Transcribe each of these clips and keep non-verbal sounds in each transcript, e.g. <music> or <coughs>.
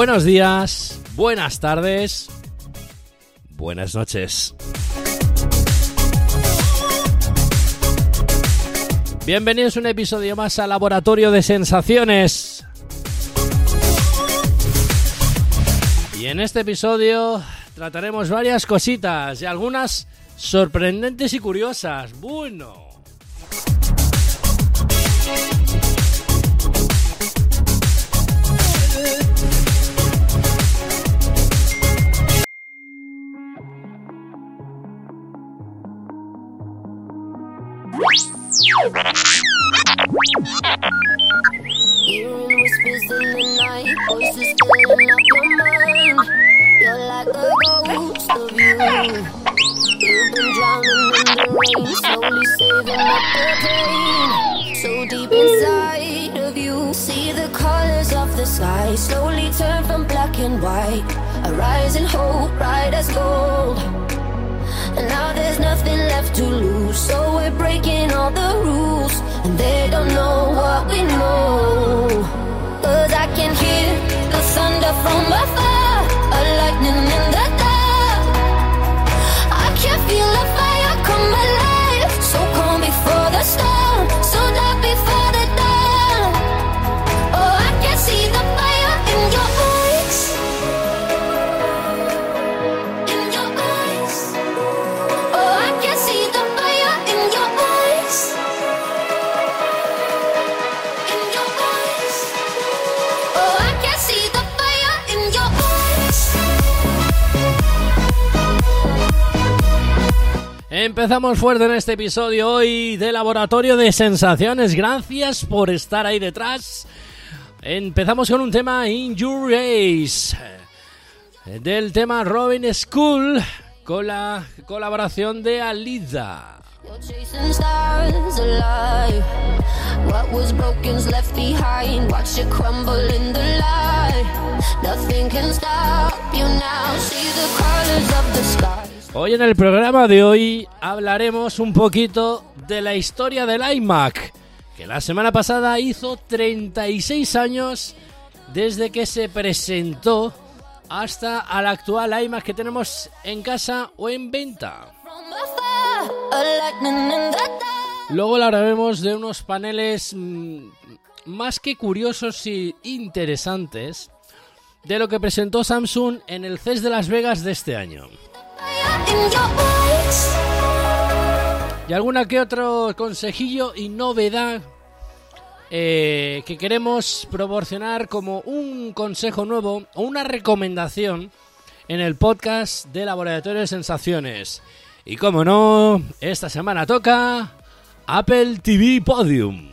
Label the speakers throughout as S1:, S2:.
S1: Buenos días, buenas tardes, buenas noches. Bienvenidos a un episodio más al Laboratorio de Sensaciones. Y en este episodio trataremos varias cositas y algunas sorprendentes y curiosas. Bueno.
S2: Hearing whispers in the night, voices filling up your mind. You're like a ghost of you. You've been drowning in the rain, slowly saving the pain. So deep inside of you, see the colors of the sky slowly turn from black and white. A rising hope, bright as gold. Now there's nothing left to lose. So we're breaking all the rules. And they don't know what we know. Cause I can hear the thunder from afar.
S1: Empezamos fuerte en este episodio hoy de Laboratorio de Sensaciones. Gracias por estar ahí detrás. Empezamos con un tema In Your Race del tema Robin School con la colaboración de Alida.
S2: You're chasing stars alive. What was broken's left behind. Watch it crumble in the light. Nothing can stop you now. See the colors of the skies.
S1: Hoy en el programa de hoy hablaremos un poquito de la historia del iMac, que la semana pasada hizo 36 años desde que se presentó hasta al actual iMac que tenemos en casa o en venta. Luego hablaremos de unos paneles mm, más que curiosos y interesantes de lo que presentó Samsung en el CES de Las Vegas de este año. Y alguna que otro consejillo y novedad eh, que queremos proporcionar como un consejo nuevo o una recomendación en el podcast de Laboratorio de Sensaciones. Y como no, esta semana toca Apple TV Podium.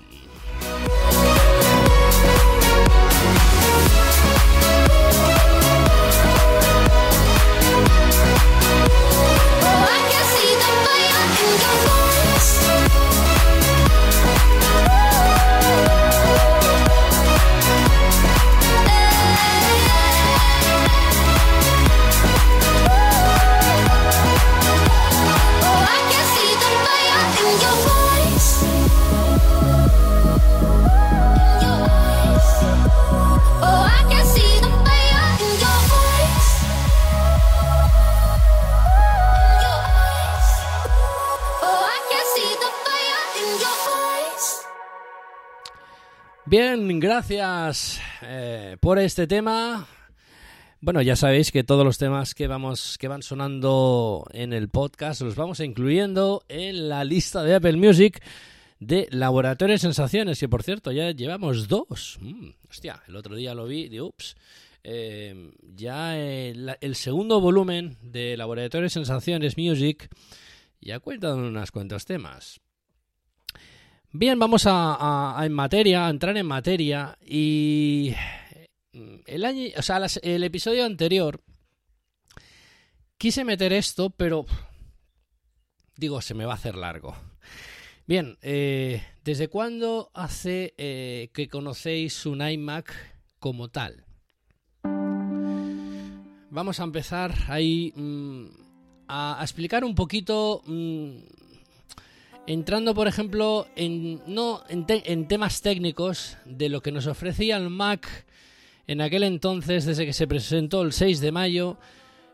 S1: Bien, gracias eh, por este tema. Bueno, ya sabéis que todos los temas que vamos que van sonando en el podcast los vamos incluyendo en la lista de Apple Music de Laboratorio de Sensaciones, que por cierto ya llevamos dos. Mm, hostia, el otro día lo vi y ups. Eh, ya el, el segundo volumen de Laboratorio Sensaciones Music ya cuenta con unos cuantos temas. Bien, vamos a, en materia, a entrar en materia y el año, o sea, el episodio anterior quise meter esto, pero digo, se me va a hacer largo. Bien, eh, ¿desde cuándo hace eh, que conocéis un iMac como tal? Vamos a empezar ahí mm, a, a explicar un poquito, mm, entrando por ejemplo en, no, en, en temas técnicos de lo que nos ofrecía el Mac En aquel entonces, desde que se presentó el 6 de mayo,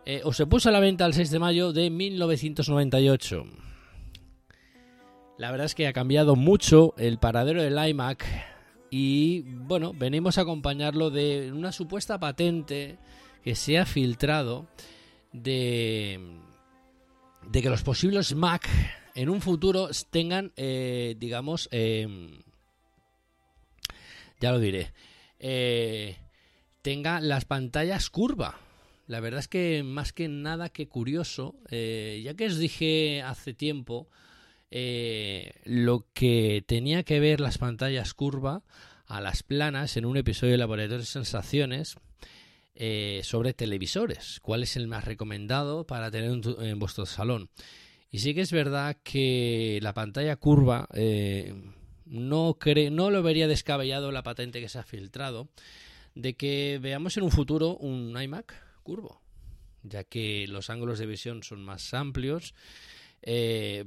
S1: eh, o se puso a la venta el 6 de mayo de 1998. La verdad es que ha cambiado mucho el paradero del iMac y bueno, venimos a acompañarlo de una supuesta patente que se ha filtrado de, de que los posibles Mac en un futuro tengan, eh, digamos, eh, ya lo diré, eh, tenga las pantallas curva. La verdad es que más que nada que curioso, eh, ya que os dije hace tiempo lo que tenía que ver las pantallas curva a las planas en un episodio de Laboratorio de Sensaciones eh, sobre televisores, cuál es el más recomendado para tener en vuestro salón. Y sí que es verdad que la pantalla curva eh, no, no lo vería descabellado la patente que se ha filtrado de que veamos en un futuro un iMac curvo, ya que los ángulos de visión son más amplios, eh,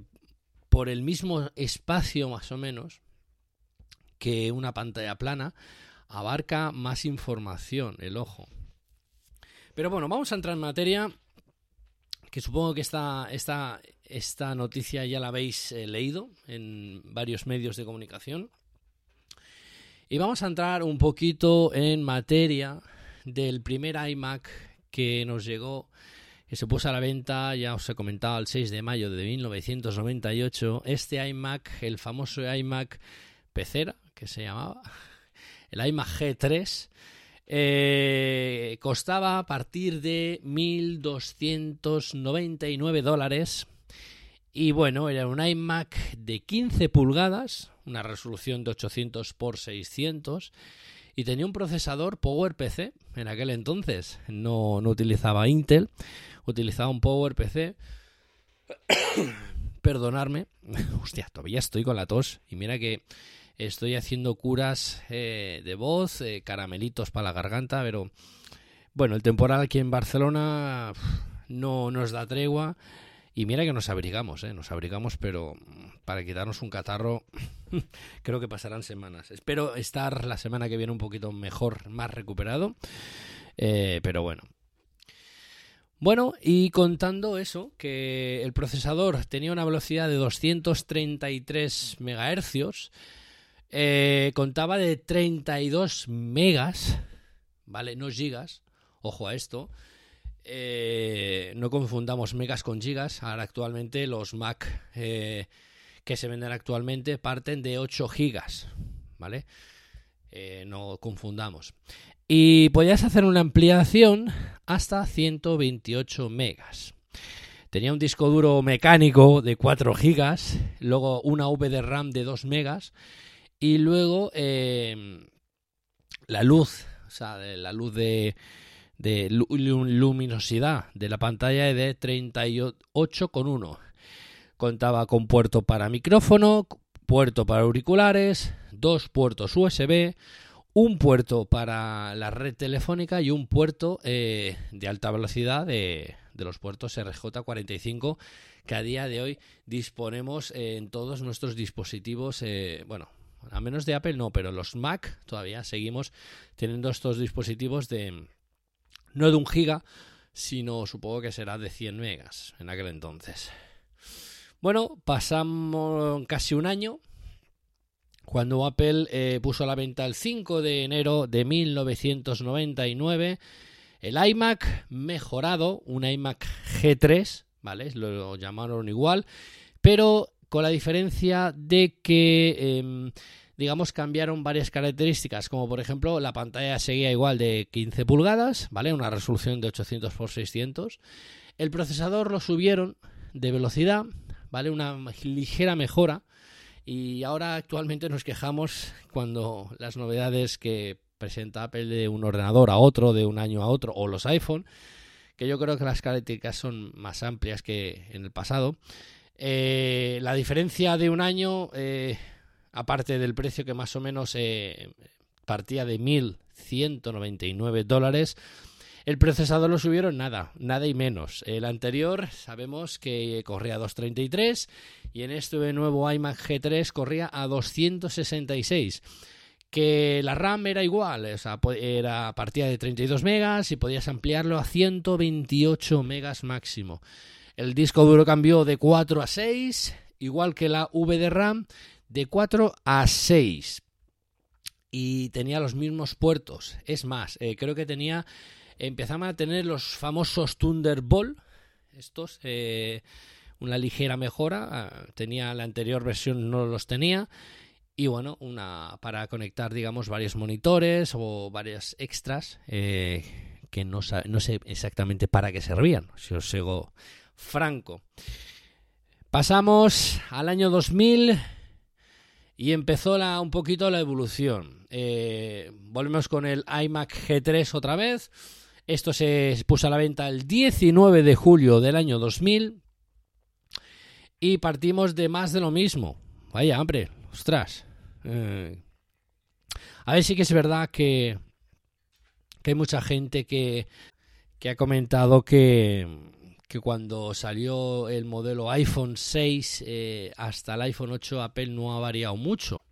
S1: por el mismo espacio más o menos que una pantalla plana, abarca más información el ojo. Pero bueno, vamos a entrar en materia, que supongo que esta, esta, esta noticia ya la habéis eh, leído en varios medios de comunicación. Y vamos a entrar un poquito en materia del primer iMac que nos llegó, que se puso a la venta, ya os he comentado, el 6 de mayo de 1998. Este iMac, el famoso iMac pecera, que se llamaba, <laughs> el iMac G3, eh, costaba a partir de 1.299 dólares. Y bueno, era un iMac de 15 pulgadas, una resolución de 800 x 600 y tenía un procesador PowerPC en aquel entonces. No, no utilizaba Intel, utilizaba un PowerPC. <coughs> Perdonarme, <laughs> hostia, todavía estoy con la tos y mira que estoy haciendo curas eh, de voz, eh, caramelitos para la garganta, pero bueno, el temporal aquí en Barcelona no nos da tregua. Y mira que nos abrigamos, ¿eh? nos abrigamos, pero para quitarnos un catarro <laughs> creo que pasarán semanas. Espero estar la semana que viene un poquito mejor, más recuperado. Eh, pero bueno. Bueno, y contando eso, que el procesador tenía una velocidad de 233 megahercios, eh, contaba de 32 megas, ¿vale? No gigas, ojo a esto. Eh, no confundamos megas con gigas. Ahora actualmente los Mac eh, que se venden actualmente parten de 8 gigas, ¿vale? Eh, no confundamos. Y podías hacer una ampliación hasta 128 megas. Tenía un disco duro mecánico de 4 gigas, luego una V de RAM de 2 megas y luego la luz, o sea, la luz de, de lu- lu- luminosidad de la pantalla de 38,1. Contaba con puerto para micrófono, puerto para auriculares, dos puertos USB, un puerto para la red telefónica y un puerto eh, de alta velocidad de, de los puertos RJ45 que a día de hoy disponemos eh, en todos nuestros dispositivos, eh, bueno, a menos de Apple no, pero los Mac todavía seguimos teniendo estos dispositivos de no de un giga, sino supongo que será de 100 megas en aquel entonces. Bueno, pasamos casi un año cuando Apple eh, puso a la venta el 5 de enero de 1999 el iMac mejorado, un iMac G3, ¿vale? Lo, llamaron igual, pero con la diferencia de que, eh, digamos, cambiaron varias características, como por ejemplo la pantalla seguía igual de 15 pulgadas, ¿vale? Una resolución de 800 x 600. El procesador lo subieron de velocidad, ¿vale? Una ligera mejora. Y ahora actualmente nos quejamos cuando las novedades que presenta Apple de un ordenador a otro, de un año a otro, o los iPhone, que yo creo que las características son más amplias que en el pasado. Eh, la diferencia de un año, eh, aparte del precio que más o menos eh, partía de 1.199 dólares, el procesador lo subieron nada, nada y menos. El anterior sabemos que corría a 233 y en este nuevo iMac G3 corría a 266, que la RAM era igual, o sea, era partida de 32 megas y podías ampliarlo a 128 megas máximo. El disco duro cambió de 4 a 6, igual que la V de RAM, de 4 a 6. Y tenía los mismos puertos. Es más, eh, creo que tenía. Empezaban a tener los famosos Thunderbolt. Estos. eh, una ligera mejora. ah, Tenía la anterior versión, no los tenía. Y bueno, una para conectar, digamos, varios monitores o varias extras. eh, que no, no sé exactamente para qué servían. Si os sigo franco. Pasamos al año 2000 y empezó la, un poquito la evolución. Eh, volvemos con el iMac G3 otra vez. Esto se puso a la venta el 19 de julio del año 2000 y partimos de más de lo mismo. Vaya, hombre, ostras. Eh, a ver, sí que es verdad que, que hay mucha gente que, que ha comentado que, que cuando salió el modelo iPhone 6 eh, hasta el iPhone 8 Apple no ha variado mucho.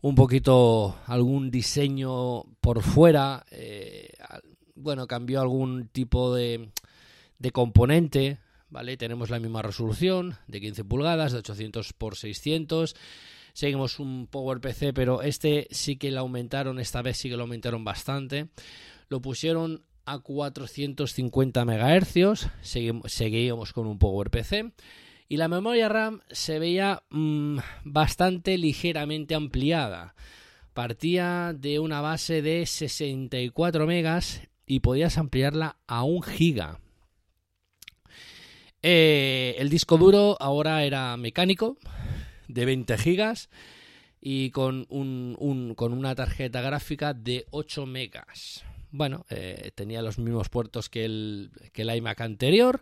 S1: Un poquito algún diseño por fuera, eh, bueno, cambió algún tipo de, de componente, ¿vale? Tenemos la misma resolución de 15 pulgadas, de 800 por 600. Seguimos un PowerPC, pero este sí que lo aumentaron, esta vez sí que lo aumentaron bastante. Lo pusieron a 450 MHz, seguíamos con un PowerPC. Y la memoria RAM se veía mm, bastante ligeramente ampliada. Partía de una base de 64 megas y podías ampliarla a 1 giga. Eh, el disco duro ahora era mecánico, de 20 gigas y con, un- con una tarjeta gráfica de 8 megas. Bueno, eh, tenía los mismos puertos que el, que el iMac anterior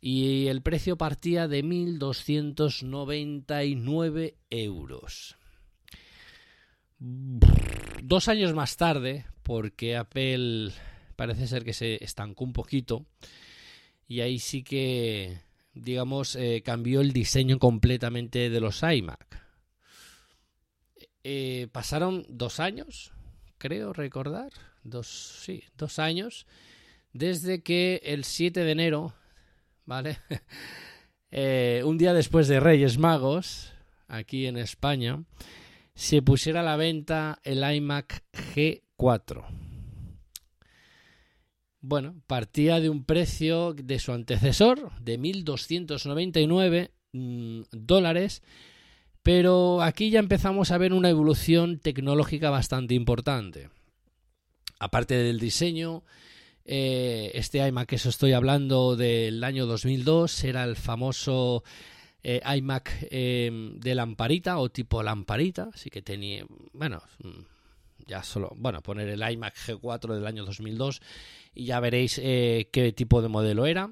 S1: y el precio partía de 1.299 euros. Dos años más tarde, porque Apple parece ser que se estancó un poquito y ahí sí que, digamos, eh, cambió el diseño completamente de los iMac. Eh, pasaron dos años, creo recordar, dos, sí, dos años, desde que el 7 de enero, ¿vale? <laughs> Eh, un día después de Reyes Magos, aquí en España, se pusiera a la venta el iMac G4. Bueno, partía de un precio de su antecesor de 1.299 mm, dólares, pero aquí ya empezamos a ver una evolución tecnológica bastante importante. Aparte del diseño, eh, este iMac que os estoy hablando del año 2002 era el famoso eh, iMac eh, de lamparita o tipo lamparita, así que tenía, bueno, mm, ya solo, bueno, poner el iMac G4 del año 2002 y ya veréis eh, qué tipo de modelo era.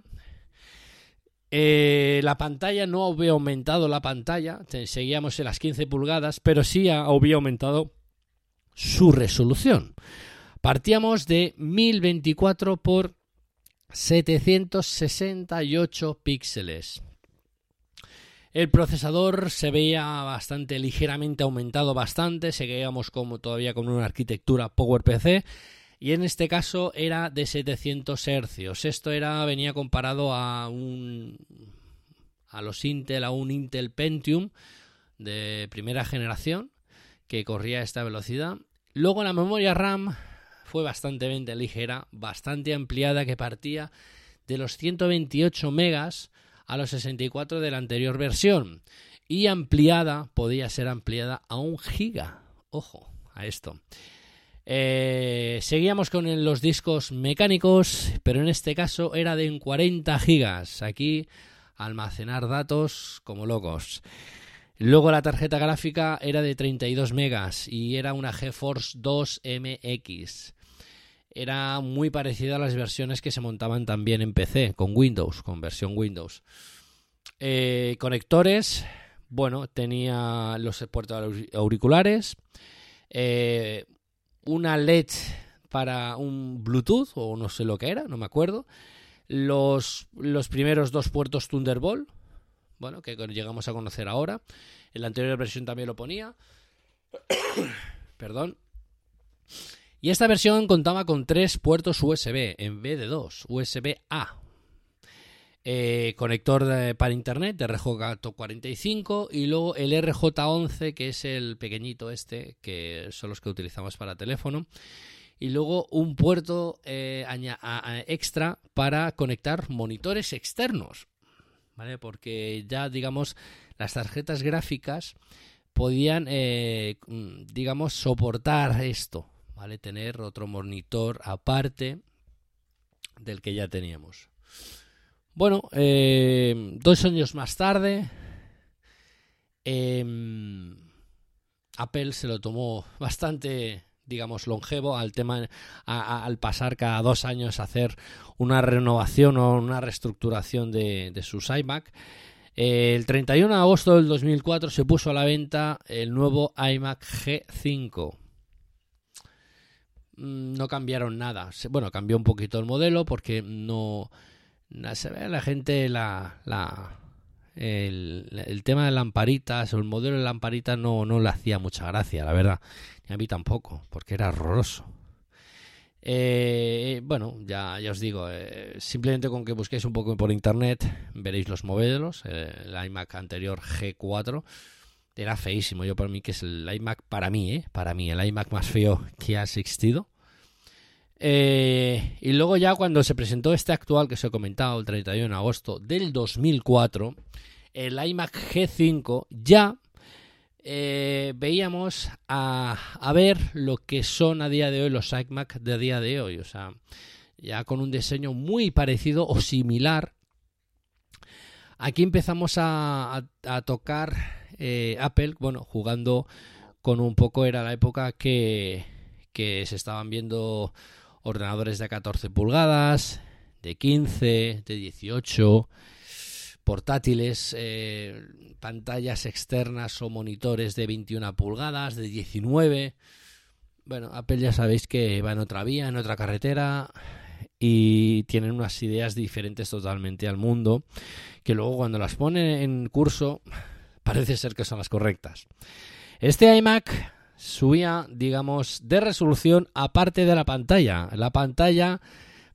S1: La pantalla no había aumentado la pantalla, seguíamos en las 15 pulgadas, pero sí ha- había aumentado su resolución. Partíamos de 1024 por 768 píxeles. El procesador se veía bastante ligeramente aumentado bastante, seguíamos como todavía con una arquitectura PowerPC y en este caso era de 700 hercios. Esto era venía comparado a un a los Intel a un Intel Pentium de primera generación que corría a esta velocidad. Luego la memoria RAM fue bastante ligera, bastante ampliada que partía de los 128 megas a los 64 de la anterior versión y ampliada, podía ser ampliada a un giga. Ojo a esto. Eh, seguíamos con los discos mecánicos, pero en este caso era de 40 gigas. Aquí almacenar datos como locos. Luego la tarjeta gráfica era de 32 megas y era una GeForce 2 MX. Era muy parecida a las versiones que se montaban también en PC, con Windows, con versión Windows. Eh, conectores, bueno, tenía los puertos aur- auriculares, eh, una LED para un Bluetooth, o no sé lo que era, no me acuerdo. Los, los primeros dos puertos Thunderbolt, bueno, que llegamos a conocer ahora. En la anterior versión también lo ponía. <coughs> Perdón. Y esta versión contaba con tres puertos USB en vez de dos, USB-A. Eh, conector para internet de RJ45 y luego el RJ11 que es el pequeñito este que son los que utilizamos para teléfono y luego un puerto eh, extra para conectar monitores externos ¿vale? porque ya digamos las tarjetas gráficas podían eh, mm, digamos soportar esto vale tener otro monitor aparte del que ya teníamos. Bueno, eh, dos años más tarde, em, Apple se lo tomó bastante, digamos, longevo al tema, al pasar cada dos años a hacer una renovación o una reestructuración de, de sus iMac. Eh, el 31 de agosto del 2004 se puso a la venta el nuevo iMac G5 mm, no cambiaron nada. Bueno, cambió un poquito el modelo porque no, se ve a la gente la, la el, tema de lamparitas o el modelo de lamparitas no, no le hacía mucha gracia, la verdad. Y a mí tampoco, porque era horroroso. Eh, bueno, ya, ya os digo, eh, simplemente con que busquéis un poco por internet veréis los modelos. Eh, el iMac anterior G4 era feísimo. Yo para mí que es el iMac, para mí, ¿eh? para mí, el iMac más feo que ha existido. Eh, y luego ya cuando se presentó este actual que os he comentado, el 31 de agosto del 2004, el iMac G5, ya eh, veíamos a, a ver lo que son a día de hoy los iMac de día de hoy. O sea, ya con un diseño muy parecido o similar. Aquí empezamos a- a tocar eh, Apple, bueno, jugando con un poco, era la época que, que se estaban viendo ordenadores de 14 pulgadas, de 15, de 18, portátiles, eh, pantallas externas o monitores de 21 pulgadas, de 19. Bueno, Apple ya sabéis que va en otra vía, en otra carretera y tienen unas ideas diferentes totalmente al mundo que luego cuando las ponen en curso parece ser que son las correctas. Este iMac subía, digamos, de resolución aparte de la pantalla. La pantalla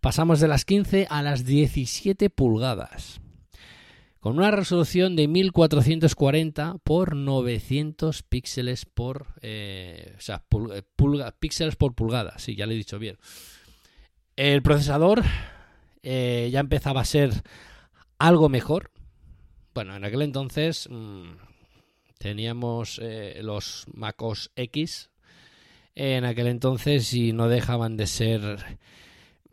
S1: pasamos de las 15 a las 17 pulgadas. Con una resolución de 1440 por 900 píxeles por... eh, o sea, eh, píxeles por pulgada. Sí, ya lo he dicho bien. El procesador eh, ya empezaba a ser algo mejor. Bueno, en aquel entonces mm, teníamos eh, los MacOS X en aquel entonces y no dejaban de ser,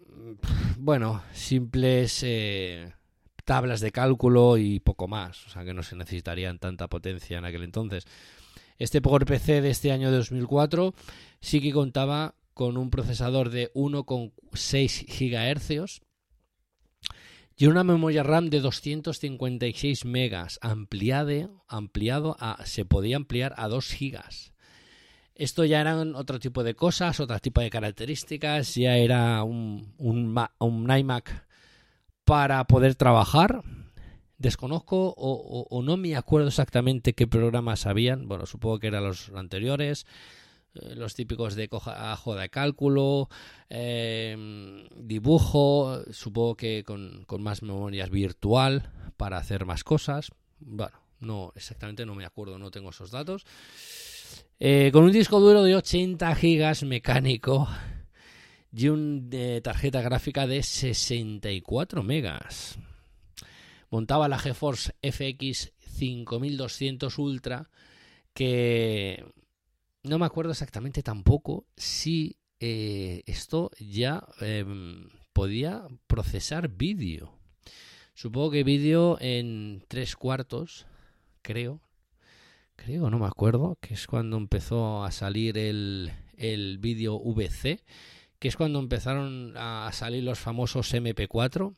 S1: mm, bueno, simples eh, tablas de cálculo y poco más. O sea que no se necesitarían tanta potencia en aquel entonces. Este Power PC de este año 2004 sí que contaba con un procesador de 1,6 GHz y una memoria RAM de 256 megas ampliado, ampliado a, se podía ampliar a 2 gigas. Esto ya eran otro tipo de cosas, otro tipo de características, ya era un, un, un iMac para poder trabajar. Desconozco o, o- no me acuerdo exactamente qué programas habían, bueno, supongo que eran los anteriores, los típicos de coja, ajo de cálculo, eh, dibujo, supongo que con, con más memoria virtual para hacer más cosas. Bueno, no exactamente no me acuerdo, no tengo esos datos. Eh, con un disco duro de 80 gigas mecánico y una tarjeta gráfica de 64 megas. Montaba la GeForce FX 5200 Ultra que no me acuerdo exactamente tampoco si eh, esto ya eh, podía procesar vídeo. Supongo que vídeo en tres cuartos, creo. Creo, no me acuerdo, que es cuando empezó a salir el, el vídeo VC, que es cuando empezaron a salir los famosos MP4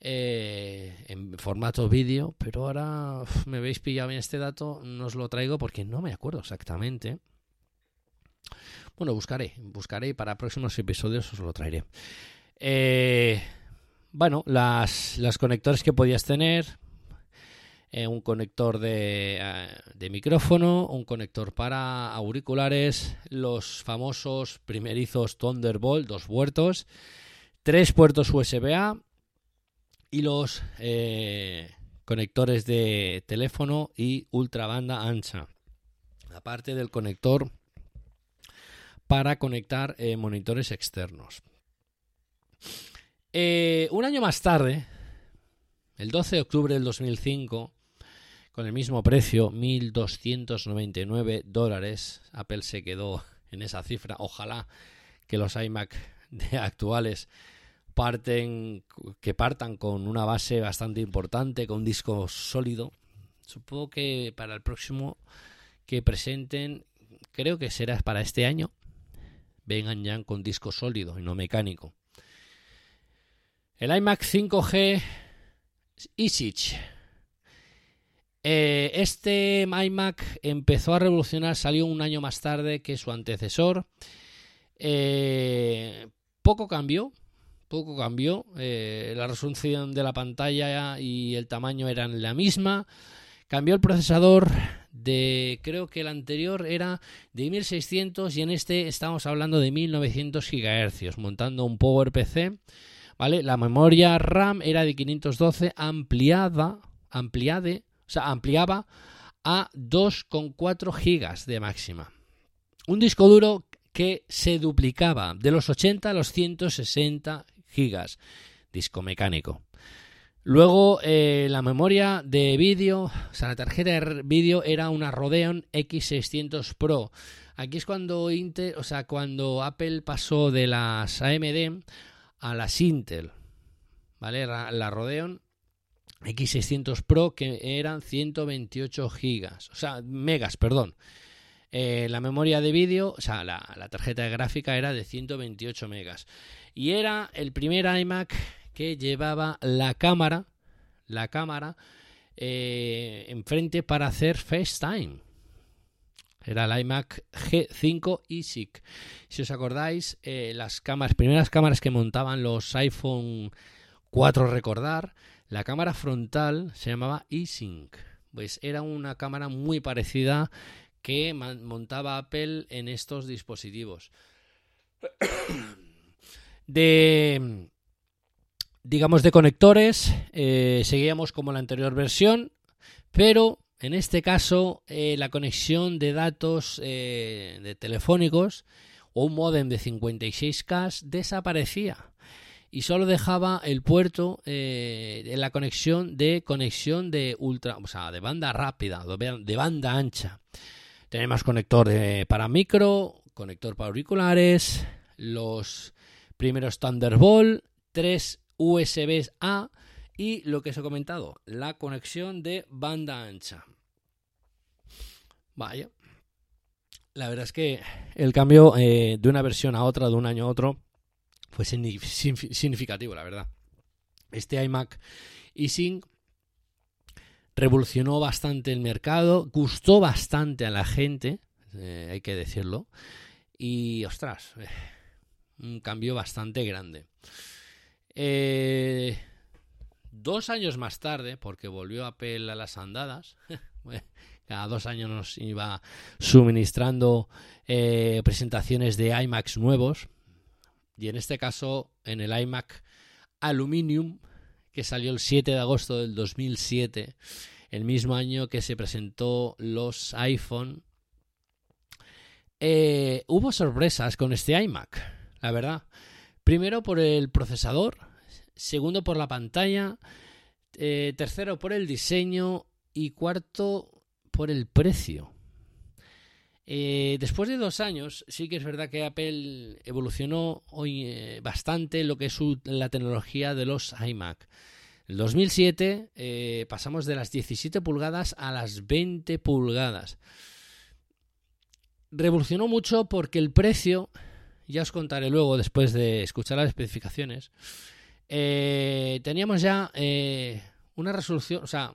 S1: eh, en formato vídeo, pero ahora me habéis pillado en este dato, no os lo traigo porque no me acuerdo exactamente. Bueno, buscaré, buscaré y para próximos episodios os lo traeré. Eh, bueno, las, los conectores que podías tener. eh, un conector de, de micrófono, un conector para auriculares, los famosos primerizos Thunderbolt, dos puertos, tres puertos USB-A y los eh, conectores de teléfono y ultra banda ancha. Aparte del conector para conectar eh, monitores externos. Eh, un año más tarde, el 12 de octubre del 2005, con el mismo precio, 1.299 dólares, Apple se quedó en esa cifra. Ojalá que los iMac de actuales parten, que partan con una base bastante importante, con un disco sólido. Supongo que para el próximo que presenten, creo que será para este año, vengan ya con disco sólido y no mecánico. El iMac 5G EasyCh. Eh, este iMac empezó a revolucionar, salió un año más tarde que su antecesor. Eh, poco cambió, poco cambió. Eh, la resolución de la pantalla y el tamaño eran la misma. Cambió el procesador de, creo que el anterior era de 1600 y en este estamos hablando de 1900 GHz, montando un PowerPC. ¿Vale? La memoria RAM era de 512 ampliada, ampliade, o sea, ampliaba a 2,4 GB de máxima. Un disco duro que se duplicaba de los 80 a los 160 gigas, disco mecánico. Luego eh, la memoria de vídeo, o sea, la tarjeta de vídeo era una Radeon X600 Pro. Aquí es cuando Intel, o sea, cuando Apple pasó de las AMD a las Intel, ¿vale? La, Radeon X600 Pro que eran 128 gigas, o sea, megas, perdón. Eh, la memoria de vídeo, o sea, la, la, tarjeta de gráfica era de 128 megas. Y era el primer iMac que llevaba la cámara, la cámara eh, enfrente para hacer FaceTime. Era el iMac G5 eSIC. Si os acordáis, eh, las cámaras, primeras cámaras que montaban los iPhone 4 recordar, la cámara frontal se llamaba eSync. Pues era una cámara muy parecida que montaba Apple en estos dispositivos. <coughs> De digamos de conectores, eh, seguíamos como la anterior versión, pero en este caso eh, la conexión de datos eh, de telefónicos o un modem de 56K desaparecía y solo dejaba el puerto en la conexión de conexión de ultra, o sea, de banda rápida, de banda ancha. Tenemos conector para micro, conector para auriculares, los primeros Thunderbolt, tres USB A y lo que os he comentado, la conexión de banda ancha. Vaya. La verdad es que el cambio eh, de una versión a otra, de un año a otro, fue significativo, la verdad. Este iMac eSync revolucionó bastante el mercado, gustó bastante a la gente, eh, hay que decirlo, y ostras, eh, un cambio bastante grande. Eh, dos años más tarde, porque volvió Apple a las andadas, <laughs> cada dos años nos iba suministrando eh, presentaciones de iMacs nuevos, y en este caso en el iMac Aluminium, que salió el 7 de agosto del 2007, el mismo año que se presentó los iPhone, eh, hubo sorpresas con este iMac, la verdad. Primero por el procesador, segundo por la pantalla, eh, tercero por el diseño y cuarto por el precio. Eh, después de dos años, sí que es verdad que Apple evolucionó hoy eh, bastante lo que es la tecnología de los iMac. En el 2007 eh, pasamos de las 17 pulgadas a las 20 pulgadas. Revolucionó mucho porque el precio ya os contaré luego, después de escuchar las especificaciones, eh, teníamos ya eh, una resolución, o sea,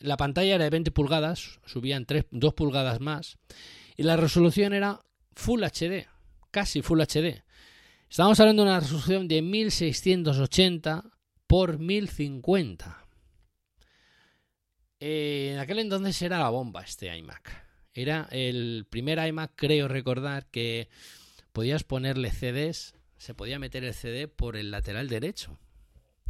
S1: la pantalla era de 20 pulgadas, subían 3, 2 pulgadas más, y la resolución era Full HD, casi Full HD. Estamos hablando de una resolución de 1680 por 1050. Eh, en aquel entonces era la bomba este iMac. Era el primer iMac, creo recordar, que podías ponerle CDs, se podía meter el CD por el lateral derecho.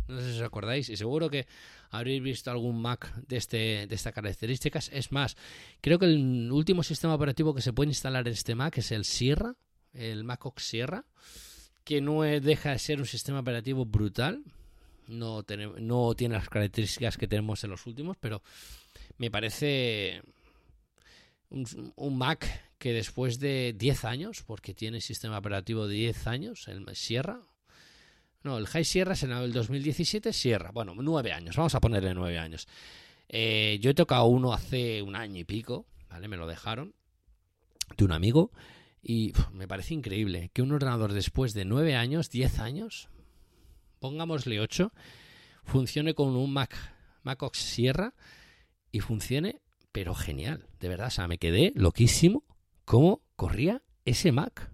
S1: No sé si os acordáis, y seguro que habréis visto algún Mac de, este, de estas características. Es más, creo que el último sistema operativo que se puede instalar en este Mac es el Sierra, el Mac OS Sierra, que no deja de ser un sistema operativo brutal. No, no tiene las características que tenemos en los últimos, pero me parece un, un, Mac que después de 10 años, porque tiene sistema operativo de 10 años, el Sierra. No, el High Sierra es en el 2017, Sierra. Bueno, 9 años, vamos a ponerle 9 años. Eh, yo he tocado uno hace un año y pico, ¿vale? Me lo dejaron de un amigo y me parece increíble que un ordenador después de 9 años, 10 años, pongámosle 8, funcione con un Mac, Mac OS Sierra y funcione pero genial, de verdad, o sea, me quedé loquísimo cómo corría ese Mac.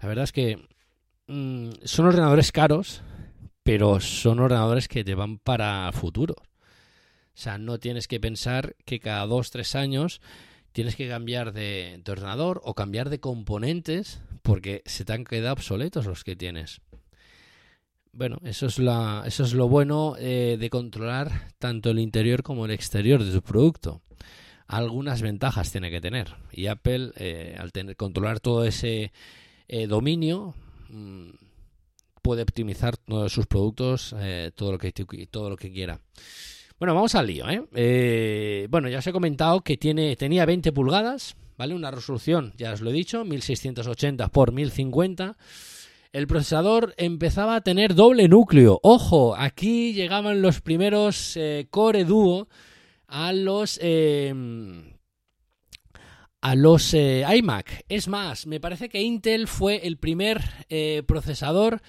S1: La verdad es que mmm, son ordenadores caros, pero son ordenadores que te van para futuro. O sea, no tienes que pensar que cada dos, tres años tienes que cambiar de, de ordenador o cambiar de componentes porque se te han quedado obsoletos los que tienes. Bueno, eso es, la, eso es lo bueno eh, de controlar tanto el interior como el exterior de tu producto. Algunas ventajas tiene que tener. Y Apple, eh, al tener, controlar todo ese eh, dominio, mmm, puede optimizar todos sus productos eh, todo, lo que, todo lo que quiera. Bueno, vamos al lío. bueno, ya os he comentado que tiene, tenía 20 pulgadas, ¿vale? Una resolución, ya os lo he dicho, 1680 por 1050 el procesador empezaba a tener doble núcleo. Ojo, aquí llegaban los primeros Core Duo a los eh, a los eh, iMac. Es más, me parece que Intel fue el primer eh, procesador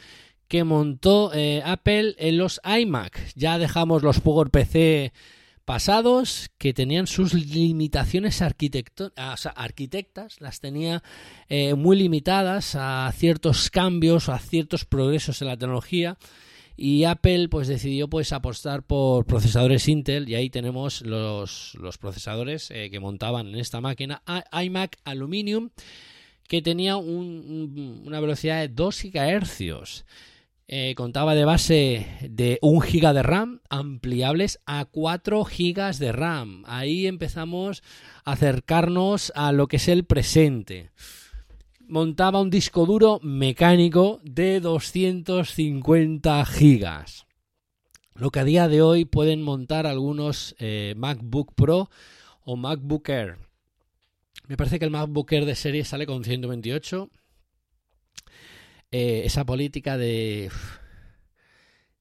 S1: que montó eh, Apple en los iMac. Ya dejamos los PowerPC pasados que tenían sus limitaciones o sea, arquitectas, las tenía muy limitadas a ciertos cambios, a ciertos progresos en la tecnología y Apple pues decidió pues apostar por procesadores Intel y ahí tenemos los, los procesadores eh, que montaban en esta máquina iMac Aluminium que tenía un, una velocidad de 2 GHz eh, contaba de base de 1 GB de RAM ampliables a 4 GB de RAM. Ahí empezamos a acercarnos a lo que es el presente. Montaba un disco duro mecánico de 250 GB. Lo que a día de hoy pueden montar algunos eh, MacBook Pro o MacBook Air. Me parece que el MacBook Air de serie sale con 128 eh, esa política de,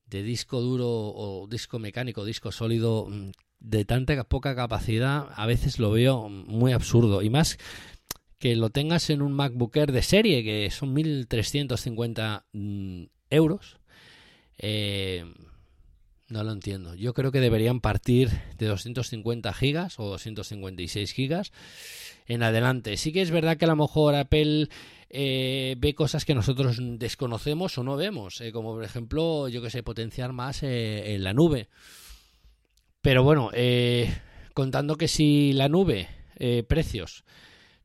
S1: de disco duro o disco mecánico, disco sólido mm, de tanta poca capacidad, a veces lo veo muy absurdo. Y más que lo tengas en un MacBook Air de serie, que son 1.350 mm, euros. Eh, no lo entiendo. Yo creo que deberían partir de 250 gigas o 256 gigas en adelante. Sí que es verdad que a lo mejor Apple eh, ve cosas que nosotros desconocemos o no vemos, eh, como por ejemplo, yo que sé, potenciar más en la nube. Pero bueno, contando que si la nube, precios,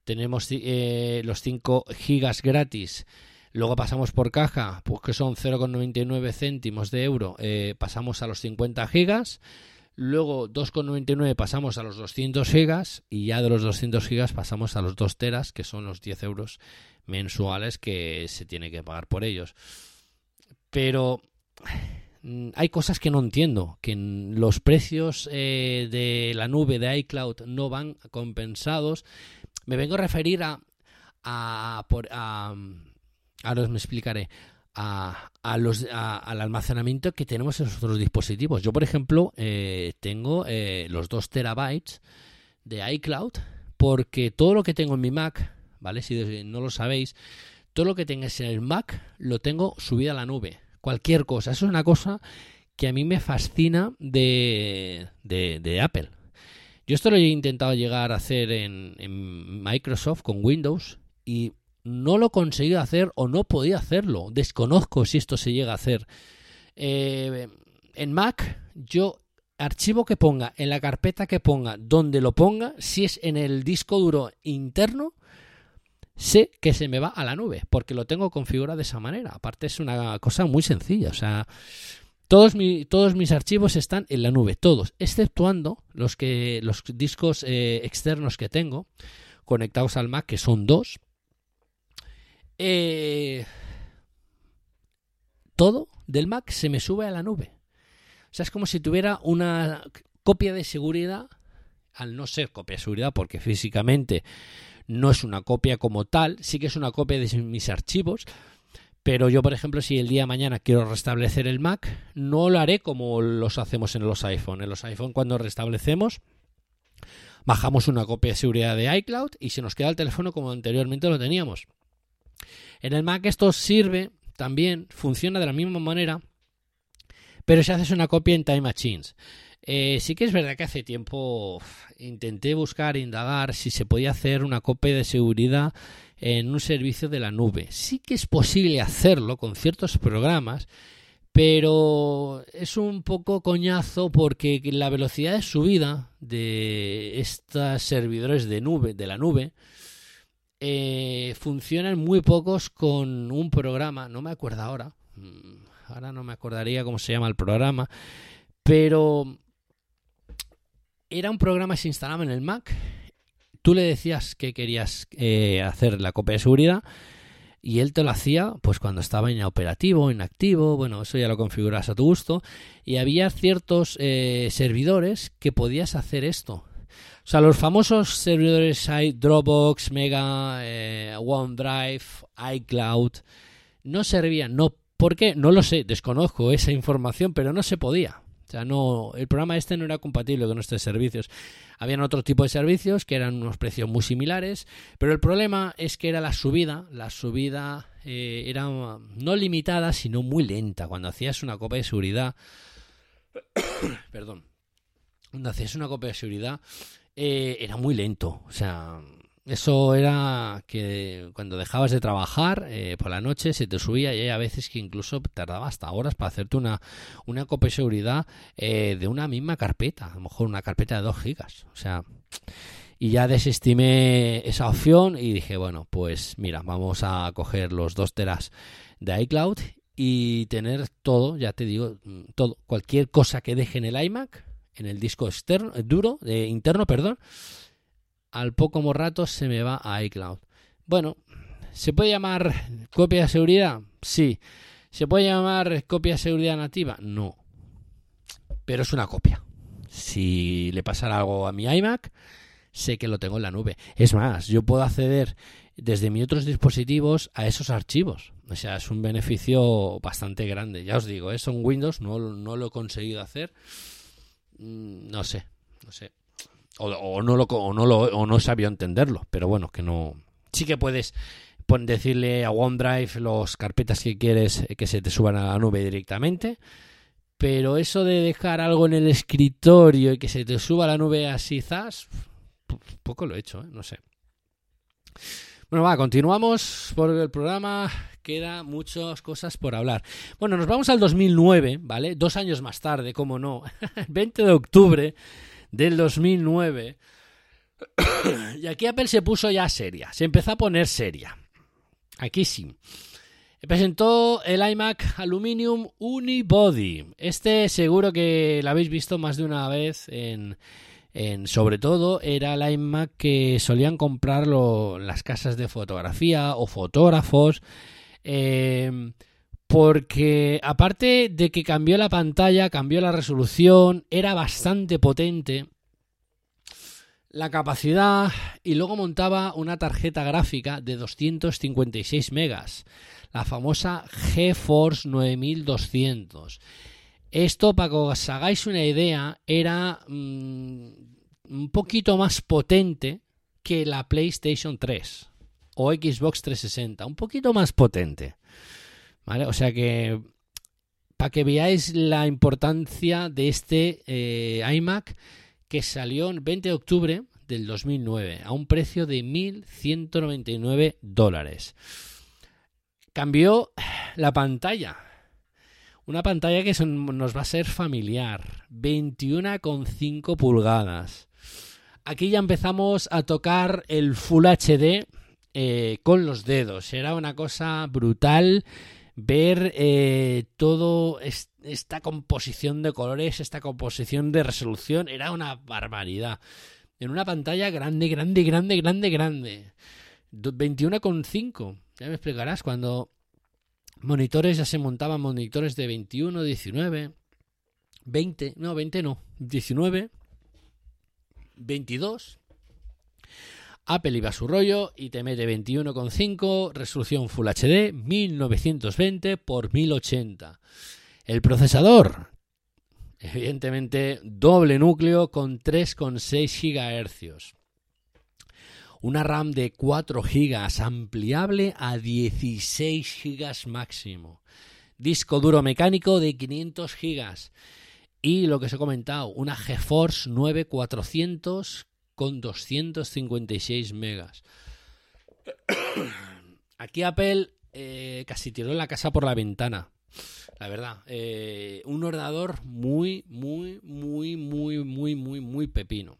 S1: tenemos eh, los 5 gigas gratis, luego pasamos por caja, pues que son 0,99 céntimos de euro, eh, pasamos a los 50 gigas. Luego 2,99 pasamos a los 200 gigas y ya de los 200 gigas pasamos a los 2 teras, que son los 10 euros mensuales que se tiene que pagar por ellos. Pero mm, hay cosas que no entiendo, que los precios eh, de la nube de iCloud no van compensados. Me vengo a referir a, a, por, a ahora me explicaré, a, a los, a, al almacenamiento que tenemos en nuestros dispositivos. Yo, por ejemplo, eh, tengo eh, los 2 terabytes de iCloud porque todo lo que tengo en mi Mac, ¿vale? Si no lo sabéis, todo lo que tengáis en el Mac lo tengo subido a la nube. Cualquier cosa. Eso es una cosa que a mí me fascina de, de, de Apple. Yo esto lo he intentado llegar a hacer en, Microsoft con Windows y no lo he conseguido hacer o no podía hacerlo. Desconozco si esto se llega a hacer. Eh, en Mac yo archivo que ponga, en la carpeta que ponga, donde lo ponga, si es en el disco duro interno, sé que se me va a la nube, porque lo tengo configurado de esa manera. Aparte es una cosa muy sencilla, o sea, todos, todos mis archivos están en la nube, todos, exceptuando los, que, los discos eh, externos que tengo conectados al Mac, que son dos. Eh, todo del Mac se me sube a la nube. O sea, es como si tuviera una copia de seguridad, al no ser copia de seguridad, porque físicamente no es una copia como tal, sí que es una copia de mis archivos, pero yo, por ejemplo, si el día de mañana quiero restablecer el Mac, no lo haré como los hacemos en los iPhone. En los iPhone cuando restablecemos, bajamos una copia de seguridad de iCloud y se nos queda el teléfono como anteriormente lo teníamos. En el Mac esto sirve también, funciona de la misma manera, pero si haces una copia en Time Machines. Eh, sí que es verdad que hace tiempo intenté buscar, indagar si se podía hacer una copia de seguridad en un servicio de la nube. Sí que es posible hacerlo con ciertos programas, pero es un poco coñazo porque la velocidad de subida de estos servidores de nube, de la nube, eh, funcionan muy pocos con un programa, no me acuerdo ahora, mm, ahora no me acordaría cómo se llama el programa, pero era un programa que se instalaba en el Mac. Tú le decías que querías eh, hacer la copia de seguridad y él te lo hacía pues cuando estaba inoperativo, inactivo, bueno, eso ya lo configuras a tu gusto y había ciertos eh, servidores que podías hacer esto. O sea, los famosos servidores hay Dropbox, Mega, eh, OneDrive, iCloud, no servían, no, ¿por qué? No lo sé, desconozco esa información, pero no se podía sea, no, el programa este no era compatible con estos servicios. Habían otro tipo de servicios que eran unos precios muy similares, pero el problema es que era la subida, la subida eh, era no limitada, sino muy lenta. Cuando hacías una copia de seguridad, <coughs> perdón, cuando hacías una copia de seguridad, eh, era muy lento. O sea, eso era que cuando dejabas de trabajar eh, por la noche se te subía y hay a veces que incluso tardaba hasta horas para hacerte una, una copia de seguridad eh, de una misma carpeta, a lo mejor una carpeta de 2 gigas. O sea, y ya desestimé esa opción y dije, bueno, pues mira, vamos a coger los 2 teras de iCloud y tener todo, ya te digo, todo, cualquier cosa que deje en el iMac, en el disco externo, duro, de, interno, perdón al poco rato se me va a iCloud. Bueno, ¿se puede llamar copia de seguridad? Sí. ¿Se puede llamar copia de seguridad nativa? No. Pero es una copia. Si le pasara algo a mi iMac, sé que lo tengo en la nube. Es más, yo puedo acceder desde mis otros dispositivos a esos archivos. O sea, es un beneficio bastante grande. Ya os digo, ¿eh? son Windows, no, no lo he conseguido hacer. Mm, no sé, no sé. O, no lo, o, no lo, o no sabía entenderlo, pero bueno, que no. Sí que puedes decirle a OneDrive los carpetas que quieres que se te suban a la nube directamente, pero eso de dejar algo en el escritorio y que se te suba a la nube así, zas, poco lo he hecho, ¿eh? no sé. Bueno, va, continuamos por el programa. Queda muchas cosas por hablar. Bueno, nos vamos al 2009, ¿vale? Dos años más tarde, como no. <laughs> 20 de octubre del 2009. <coughs> y aquí Apple se puso ya seria, se empezó a poner seria. Aquí sí. Presentó el iMac Aluminium Unibody. Este seguro que lo habéis visto más de una vez en, en sobre todo era el iMac que solían comprarlo las casas de fotografía o fotógrafos. Eh, porque aparte de que cambió la pantalla, cambió la resolución, era bastante potente, la capacidad y luego montaba una tarjeta gráfica de 256 megas, la famosa GeForce 9200. Esto, para que os hagáis una idea, era mm, un poquito más potente que la PlayStation 3 o Xbox 360, un poquito más potente. O sea que para que veáis la importancia de este eh, iMac que salió el 20 de octubre del 2009 a un precio de 1.199 dólares. Cambió la pantalla. Una pantalla que nos va a ser familiar, 21,5 pulgadas. Aquí ya empezamos a tocar el Full HD eh, con los dedos. Era una cosa brutal ver eh, todo es- esta composición de colores, esta composición de resolución. Era una barbaridad. En una pantalla grande, grande, grande, grande, grande. Do- 21,5. Ya me explicarás cuando monitores ya se montaban monitores de 21, 19, 20, no, 20 no, 19, 22. Apple iba a su rollo y te mete 21,5, resolución Full HD, 1920 por 1080. El procesador, evidentemente, doble núcleo con 3,6 GHz. Una RAM de 4 GB ampliable a 16 GB máximo. Disco duro mecánico de 500 GB. Y lo que os he comentado, una GeForce 9400 con 256 megas. <coughs> Aquí Apple eh, casi tiró la casa por la ventana. La verdad, eh, un ordenador muy, muy, muy, muy, muy, muy, muy pepino.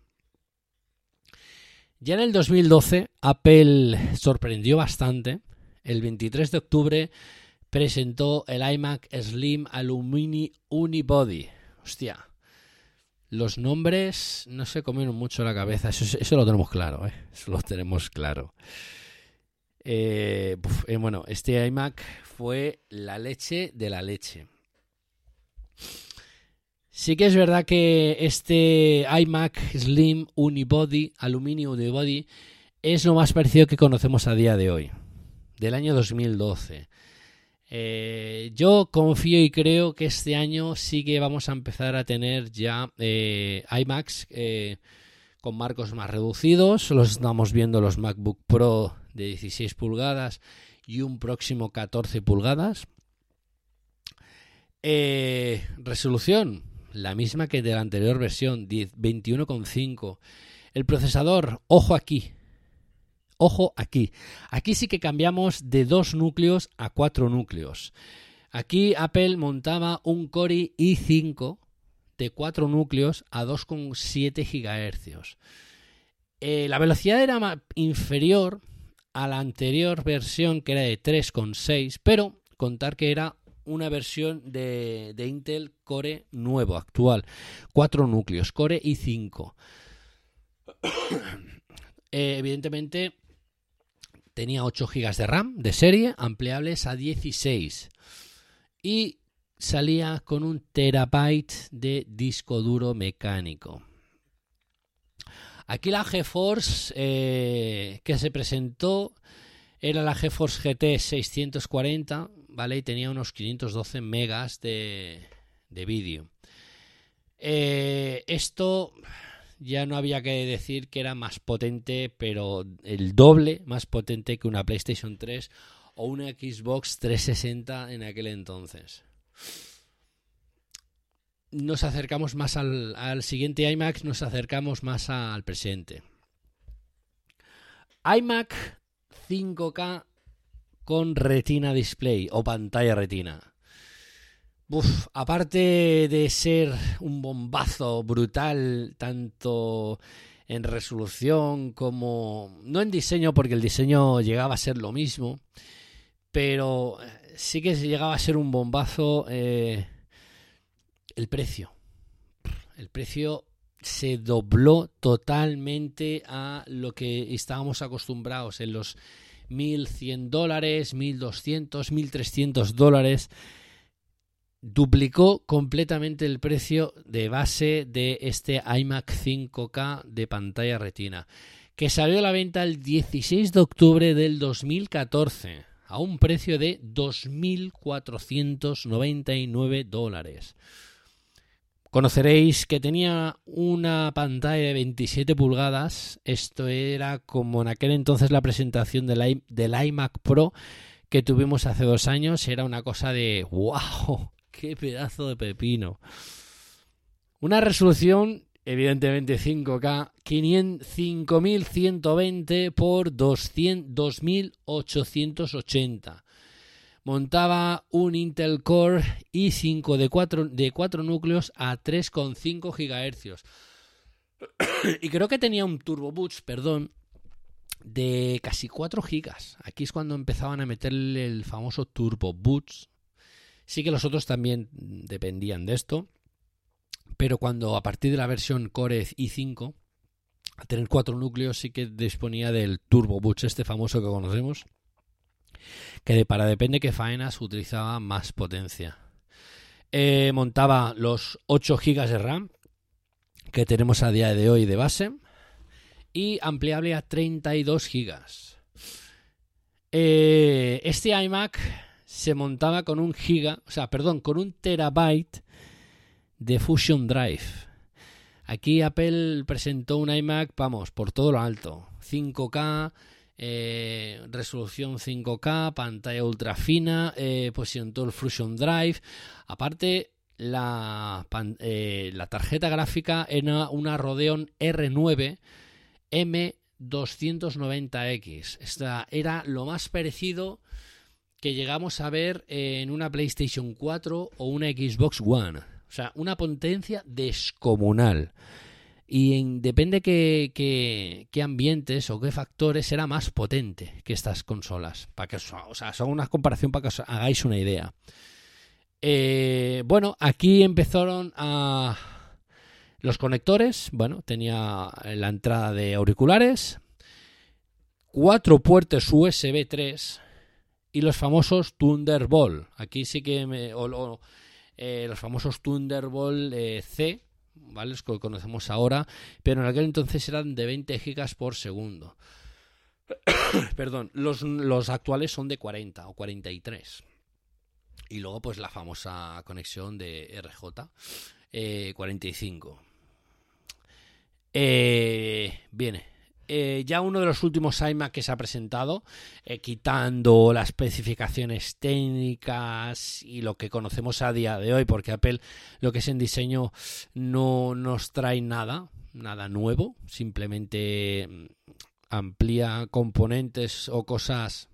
S1: Ya en el 2012, Apple sorprendió bastante. El 23 de octubre presentó el iMac Slim Alumini Unibody. Hostia, los nombres no se comieron mucho la cabeza. Eso, lo tenemos claro, ¿eh? Eso lo tenemos claro. Eh, uf, eh, bueno, este iMac fue la leche de la leche. Sí que es verdad que este iMac Slim Unibody, Aluminio Unibody, es lo más parecido que conocemos a día de hoy, del año 2012. Eh, yo confío y creo que este año sí que vamos a empezar a tener ya eh, iMacs eh, con marcos más reducidos. Los estamos viendo los MacBook Pro de 16 pulgadas y un próximo 14 pulgadas. Resolución, la misma que de la anterior versión, 10 21,5. El procesador, ojo aquí. Ojo aquí. Aquí sí que cambiamos de dos núcleos a cuatro núcleos. Aquí Apple montaba un Core i5 de cuatro núcleos a 2,7 GHz. Eh, la velocidad era inferior a la anterior versión que era de 3,6, pero contar que era una versión de, de Intel Core nuevo, actual. Cuatro núcleos, Core i5. <coughs> Eh, evidentemente tenía 8 GB de RAM de serie, ampliables a 16. Y salía con un terabyte de disco duro mecánico. Aquí la GeForce eh, que se presentó era la GeForce GT 640, ¿vale? Y tenía unos 512 megas de, de vídeo. Eh, esto ya no había que decir que era más potente, pero el doble más potente que una PlayStation 3 o una Xbox 360 en aquel entonces. Nos acercamos más al, al siguiente iMac, nos acercamos más al presente. iMac 5K con retina display o pantalla retina. Uf, aparte de ser un bombazo brutal, tanto en resolución como. No en diseño, porque el diseño llegaba a ser lo mismo. Pero eh, sí que llegaba a ser un bombazo eh, el precio. El precio se dobló totalmente a lo que estábamos acostumbrados en los 1100 dólares, 1200, 1300 dólares duplicó completamente el precio de base de este iMac 5K de pantalla retina, que salió a la venta el 16 de octubre del 2014 a un precio de 2.499 dólares. Conoceréis que tenía una pantalla de 27 pulgadas. Esto era como en aquel entonces la presentación del, iMac Pro que tuvimos hace dos años. Era una cosa de ¡wow! ¡Qué pedazo de pepino! Una resolución, evidentemente 5K, 500 5120 por 200 2880. montaba un Intel Core i5 de 4, de 4 núcleos a 3,5 GHz. y creo que tenía un Turbo Boost, perdón, de casi 4 GB. Aquí es cuando empezaban a meterle el famoso Turbo Boost. Sí que los otros también dependían de esto. Pero cuando a partir de la versión Core i5, a tener cuatro núcleos, sí que disponía del Turbo Boost, este famoso que conocemos que para depende qué faenas utilizaba más potencia. Eh, montaba los 8 GB de RAM que tenemos a día de hoy de base y ampliable a 32 GB. Eh, este iMac se montaba con un giga, o sea, perdón, con un terabyte de Fusion Drive. Aquí Apple presentó un iMac, vamos, por todo lo alto, 5K, eh, resolución 5K, pantalla ultra fina, eh, todo el Fusion Drive. Aparte, la, eh, la tarjeta gráfica era una Rodeon R9 M290X. Esta era lo más parecido que llegamos a ver en una PlayStation 4 o una Xbox One. O sea, una potencia descomunal. Y en, depende qué, qué, ambientes o qué factores será más potente que estas consolas. Para que o sea, son una comparación para que os hagáis una idea. Eh, bueno, aquí empezaron a los conectores. Bueno, tenía la entrada de auriculares, cuatro puertos USB 3 y los famosos Thunderbolt. Aquí sí que me, eh, los famosos Thunderbolt eh, C ¿vale? Los que conocemos ahora, pero en aquel entonces eran de 20 gigas por segundo. <coughs> Perdón, los, actuales son de 40 o 43. Y luego, pues la famosa conexión de RJ 45. Eh, eh, viene, eh, ya uno de los últimos iMac que se ha presentado, eh, quitando las especificaciones técnicas y lo que conocemos a día de hoy, porque Apple lo que es en diseño no nos trae nada, nada nuevo, simplemente mm, amplía componentes o cosas.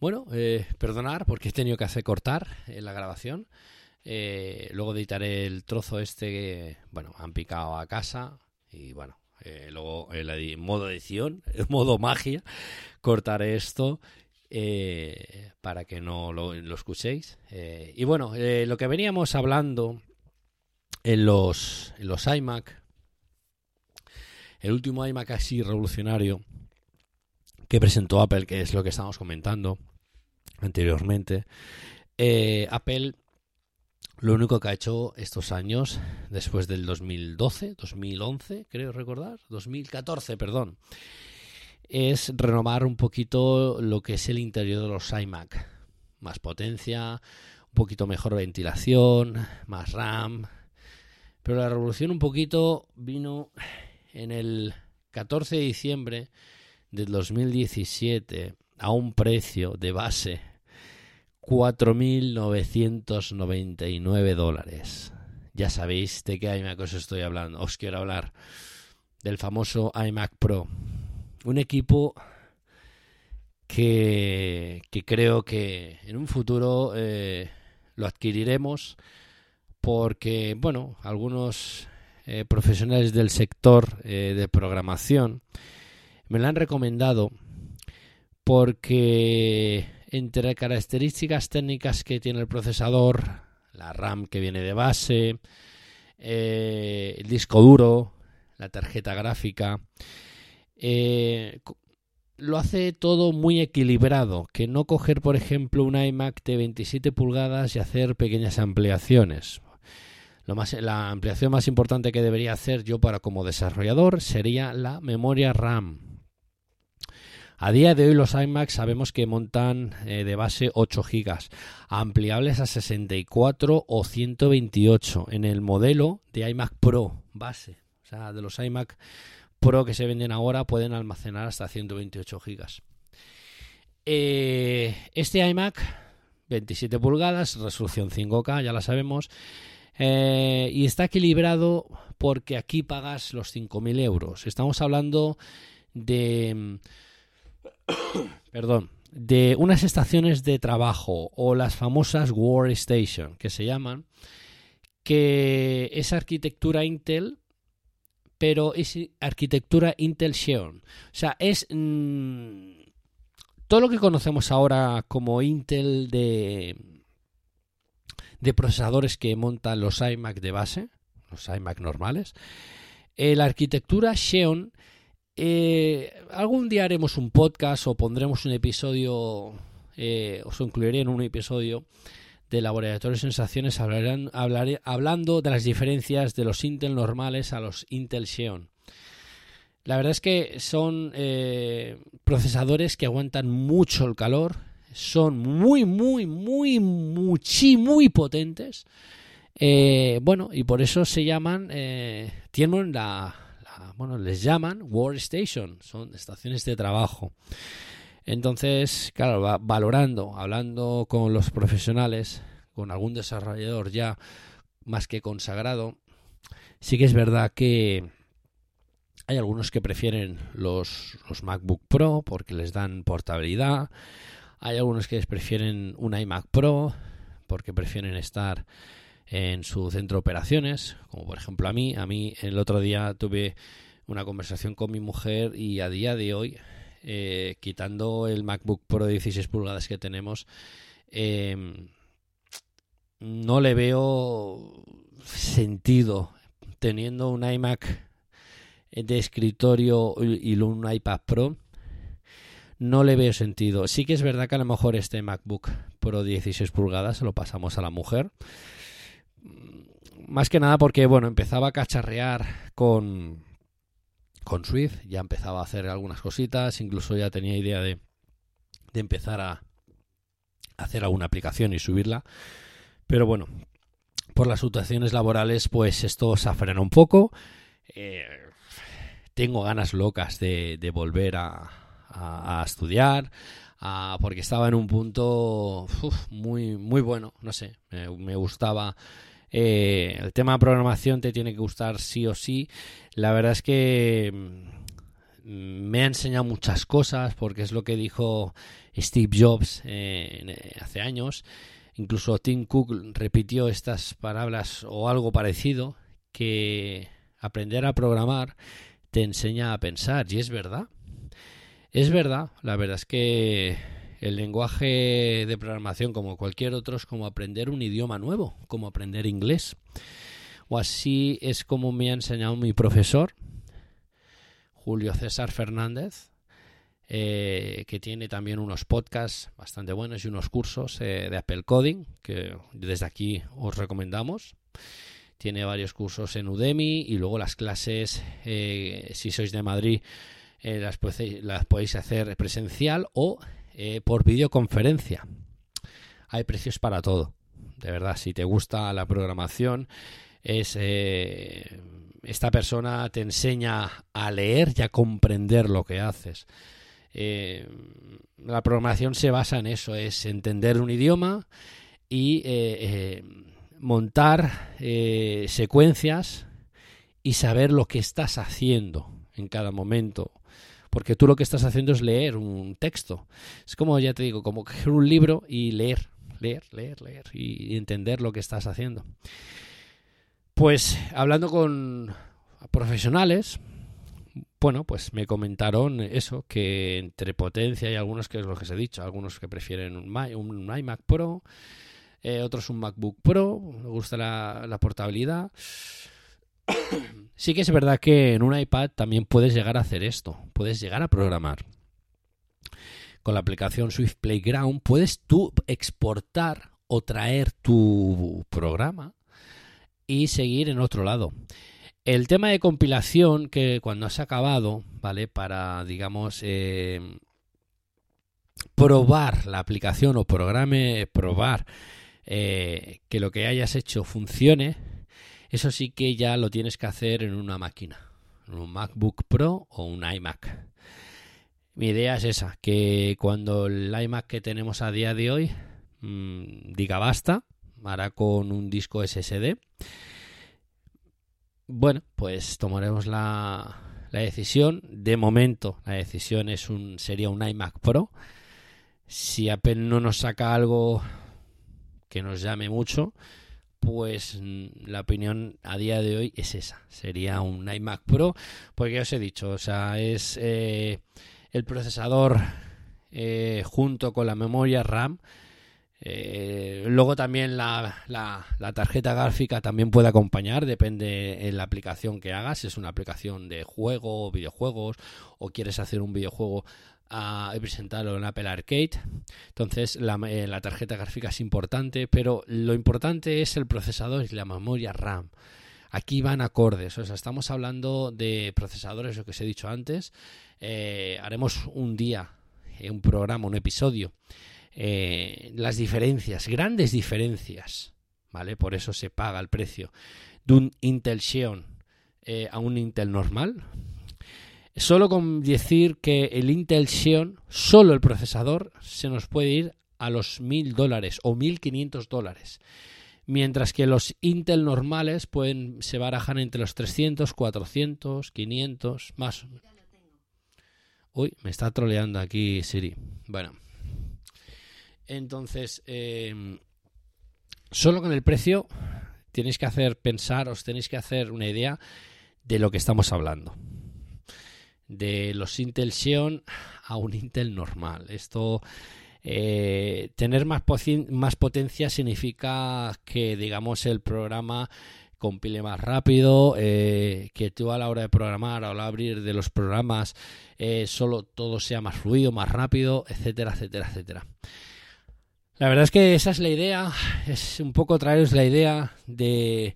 S1: Bueno, eh, perdonar porque he tenido que hacer cortar la grabación. luego editaré el trozo este que, bueno, han picado a casa y bueno, eh, luego en modo edición, en <laughs> modo magia, cortaré esto eh, para que no lo, escuchéis. Eh, y bueno, lo que veníamos hablando en los, en los iMac, el último iMac así revolucionario que presentó Apple, que es lo que estábamos comentando anteriormente, Apple lo único que ha hecho estos años, después del 2012, 2011, creo recordar, 2014, perdón, es renovar un poquito lo que es el interior de los iMac. Más potencia, un poquito mejor ventilación, más RAM. Pero la revolución un poquito vino en el 14 de diciembre del 2017 a un precio de base 4.999 dólares. Ya sabéis de qué iMac os estoy hablando. Os quiero hablar del famoso iMac Pro. Un equipo que, creo que en un futuro eh, lo adquiriremos porque, bueno, algunos eh, profesionales del sector eh, de programación me lo han recomendado porque entre características técnicas que tiene el procesador, la RAM que viene de base, eh, el disco duro, la tarjeta gráfica, eh, lo hace todo muy equilibrado, que no coger, por ejemplo, un iMac de 27 pulgadas y hacer pequeñas ampliaciones. La ampliación más importante que debería hacer yo para como desarrollador sería la memoria RAM. A día de hoy los iMac sabemos que montan eh, de base 8 GB, ampliables a 64 o 128 en el modelo de iMac Pro base. O sea, de los iMac Pro que se venden ahora pueden almacenar hasta 128 GB. Eh, este iMac, 27 pulgadas, resolución 5K, ya la sabemos, eh, y está equilibrado porque aquí pagas los 5.000 euros. Estamos hablando de <coughs> Perdón, de unas estaciones de trabajo o las famosas workstation que se llaman, que es arquitectura Intel, pero es arquitectura Intel Xeon. O sea, es mm, todo lo que conocemos ahora como Intel de, de procesadores que montan los iMac de base, los iMac normales. Eh, la arquitectura Xeon, eh, algún día haremos un podcast o pondremos un episodio, eh, os incluiré en un episodio de Laboratorio Sensaciones hablarán, hablaré, hablando de las diferencias de los Intel normales a los Intel Xeon. La verdad es que son eh, procesadores que aguantan mucho el calor, son muy, muy, muy, muy, muy potentes. Eh, bueno, y por eso se llaman, eh, tienen la, bueno, les llaman workstation, son estaciones de trabajo. Entonces, claro, va valorando, hablando con los profesionales, con algún desarrollador ya más que consagrado, sí que es verdad que hay algunos que prefieren los, los MacBook Pro porque les dan portabilidad. Hay algunos que prefieren un iMac Pro porque prefieren estar en su centro de operaciones, como por ejemplo a mí. A mí el otro día tuve una conversación con mi mujer y a día de hoy eh, quitando el MacBook Pro de 16 pulgadas que tenemos, eh, no le veo sentido teniendo un iMac de escritorio y un iPad Pro. No le veo sentido. Sí que es verdad que a lo mejor este MacBook Pro 16 pulgadas lo pasamos a la mujer. Más que nada porque, bueno, empezaba a cacharrear con, con Swift, ya empezaba a hacer algunas cositas, incluso ya tenía idea de, de empezar a hacer alguna aplicación y subirla. Pero bueno, por las situaciones laborales, pues esto se frena un poco. Eh, tengo ganas locas de, de volver a, a, estudiar, porque estaba en un punto muy, muy bueno, no sé, me gustaba eh, el tema de programación te tiene que gustar sí o sí. La verdad es que mm, me ha enseñado muchas cosas porque es lo que dijo Steve Jobs eh, hace años. Incluso Tim Cook repitió estas palabras o algo parecido, que aprender a programar te enseña a pensar. Y es verdad. Es verdad. La verdad es que el lenguaje de programación, como cualquier otro, es como aprender un idioma nuevo, como aprender inglés. O así es como me ha enseñado mi profesor, Julio César Fernández, eh, que tiene también unos podcasts bastante buenos y unos cursos eh, de Apple Coding, que desde aquí os recomendamos. Tiene varios cursos en Udemy y luego las clases, eh, si sois de Madrid, las, las podéis hacer presencial o eh, por videoconferencia. Hay precios para todo. De verdad, si te gusta la programación, es eh, esta persona te enseña a leer y a comprender lo que haces. Eh, la programación se basa en eso, es entender un idioma y montar secuencias y saber lo que estás haciendo en cada momento porque tú lo que estás haciendo es leer un texto. Es como, ya te digo, como coger un libro y leer, leer, leer, leer y entender lo que estás haciendo. Pues hablando con profesionales, bueno, pues me comentaron eso, que entre potencia y algunos que es lo que os he dicho, algunos que prefieren un, un iMac Pro, eh, otros un MacBook Pro, me gusta la portabilidad. Sí que es verdad que en un iPad también puedes llegar a hacer esto, puedes llegar a programar. Con la aplicación Swift Playground puedes tú exportar o traer tu programa y seguir en otro lado. El tema de compilación que cuando has acabado, ¿vale? Para, digamos, eh, probar la aplicación o programe, probar eh, que lo que hayas hecho funcione, eso sí que ya lo tienes que hacer en una máquina, en un MacBook Pro o un iMac. Mi idea es esa, que cuando el iMac que tenemos a día de hoy mmm, diga basta, hará con un disco SSD. Bueno, pues tomaremos la, la decisión. De momento, la decisión es un, sería un iMac Pro. si Apple no nos saca algo que nos llame mucho, pues mm, la opinión a día de hoy es esa. Sería un iMac Pro, porque ya os he dicho, o sea, es eh, el procesador eh, junto con la memoria RAM. Eh, luego también la, la, tarjeta gráfica también puede acompañar, depende en la aplicación que hagas, si es una aplicación de juego, videojuegos, o quieres hacer un videojuego a presentarlo en Apple Arcade. Entonces la, eh, la, tarjeta gráfica es importante, pero lo importante es el procesador y la memoria RAM. Aquí van acordes, o sea, estamos hablando de procesadores, lo que os he dicho antes. Eh, haremos un día, eh, un programa, un episodio. Eh, las diferencias, grandes diferencias, ¿vale? Por eso se paga el precio de un Intel Xeon a un Intel normal, Solo con decir que el Intel Xeon, solo el procesador, se nos puede ir a los 1000 dólares o 1500 dólares. Mientras que los Intel normales pueden, se barajan entre los 300, 400, 500, más. Uy, me está troleando aquí Siri. Bueno. Entonces, eh, solo con el precio tenéis que hacer pensar, os tenéis que hacer una idea de lo que estamos hablando de los Intel Xeon a un Intel normal. Esto eh, tener más, potencia significa que digamos el programa compile más rápido, eh, que tú a la hora de programar, a la hora de abrir de los programas, eh, solo todo sea más fluido, más rápido, etcétera, etcétera, etcétera. La verdad es que esa es la idea, es un poco traeros la idea de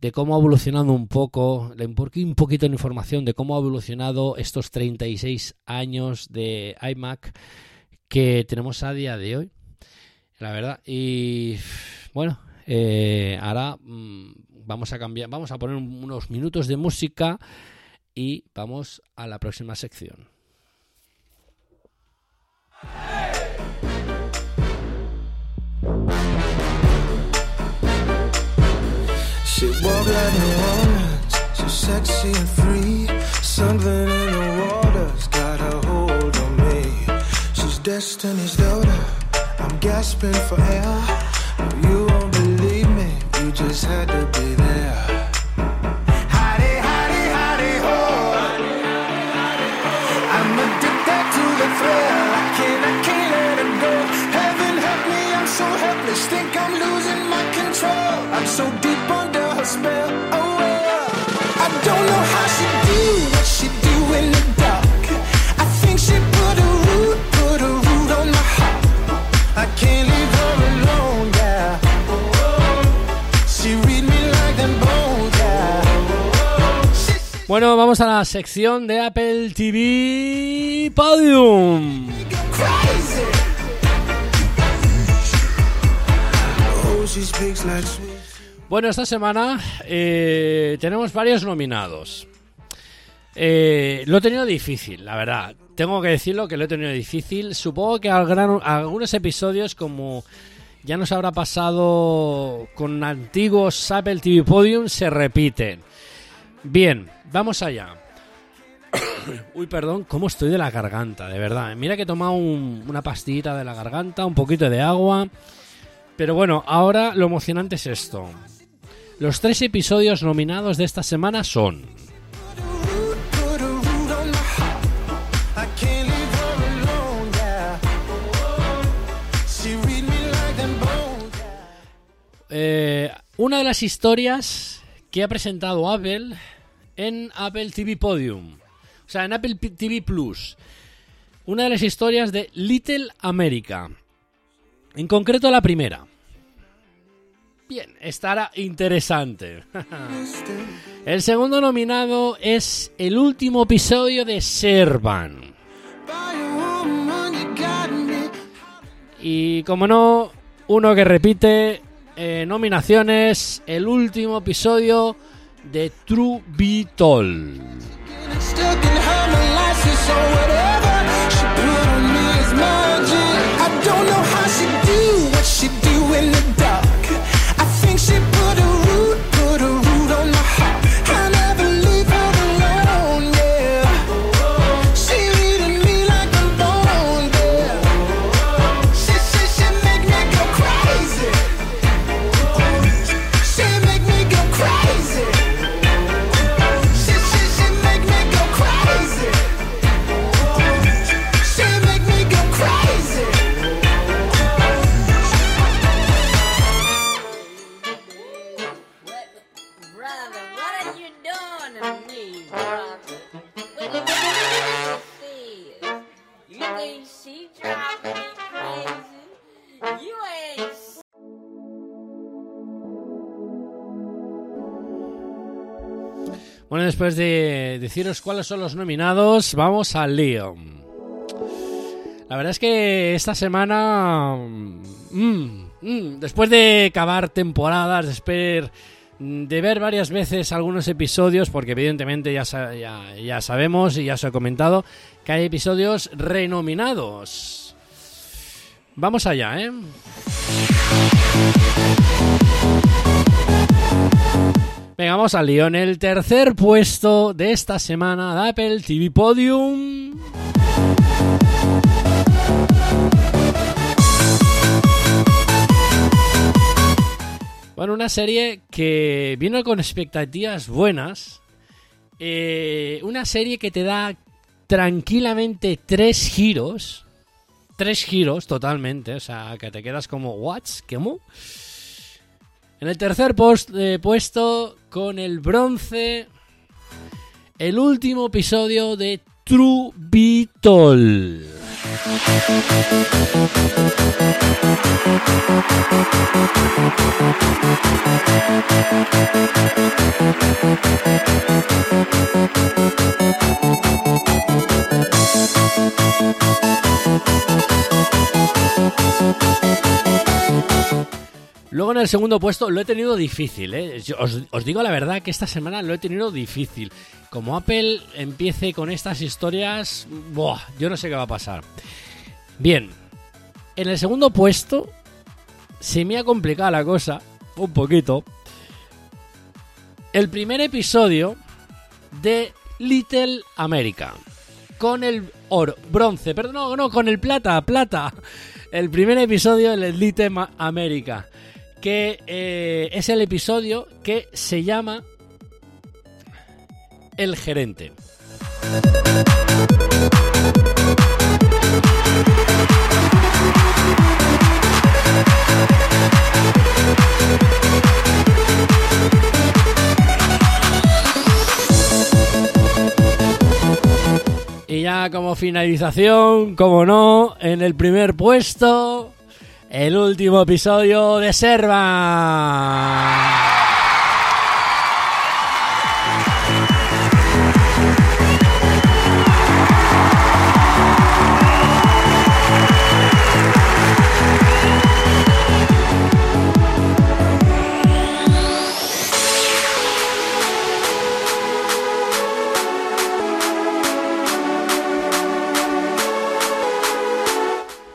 S1: de cómo ha evolucionado un poco, un poquito de información de cómo ha evolucionado estos 36 años de iMac que tenemos a día de hoy. La verdad. Y bueno, eh, ahora mm, vamos a cambiar, vamos a poner unos minutos de música y vamos a la próxima sección. She walk like New Orleans, she's sexy and free. Something in the water's got a hold on me. She's destiny's daughter. I'm gasping for air. You won't believe me. You just had to be there. so helpless, think I'm losing my control. I'm so deep on. Bueno, vamos a la sección de Apple TV Podium. Bueno, esta semana eh, tenemos varios nominados. Eh, lo he tenido difícil, la verdad. Tengo que decirlo que lo he tenido difícil. Supongo que algunos episodios, como ya nos habrá pasado con antiguos Apple TV Podium, se repiten. Bien, vamos allá. <coughs> Uy, perdón, cómo estoy de la garganta, de verdad. Mira que he tomado un, una pastillita de la garganta, un poquito de agua. Pero bueno, ahora lo emocionante es esto. Los tres episodios nominados de esta semana son... Eh, una de las historias que ha presentado Apple en Apple TV Podium, o sea, en Apple TV Plus. Una de las historias de Little America. En concreto la primera bien, estará interesante. <laughs> El segundo nominado es el último episodio de Servan. Y como no, uno que repite eh, nominaciones, el último episodio de True Beetle. Bueno, después de deciros cuáles son los nominados, vamos al lío. La verdad es que esta semana, mm, mm, después de acabar temporadas, después de ver varias veces algunos episodios, porque evidentemente ya, ya, ya sabemos y ya os he comentado que hay episodios renominados. Vamos allá, ¿eh? Venga, vamos al lío. En el tercer puesto de esta semana de Apple TV Podium. Bueno, una serie que vino con expectativas buenas. Eh, una serie que te da tranquilamente tres giros. Tres giros totalmente. O sea, que te quedas como, ¿what? ¿Cómo? En el tercer post- eh, puesto, con el bronce, el último episodio de True Beetle. Luego en el segundo puesto lo he tenido difícil, ¿eh? Os, digo la verdad que esta semana lo he tenido difícil. Como Apple empiece con estas historias, ¡buah! yo no sé qué va a pasar. Bien, en el segundo puesto se me ha complicado la cosa, un poquito. El primer episodio de Little America. Con el oro, bronce, perdón, no, no, con el plata, plata. El primer episodio de Little America. Que eh, es el episodio que se llama El gerente. Y ya como finalización, como no, en el primer puesto, el último episodio de Serva.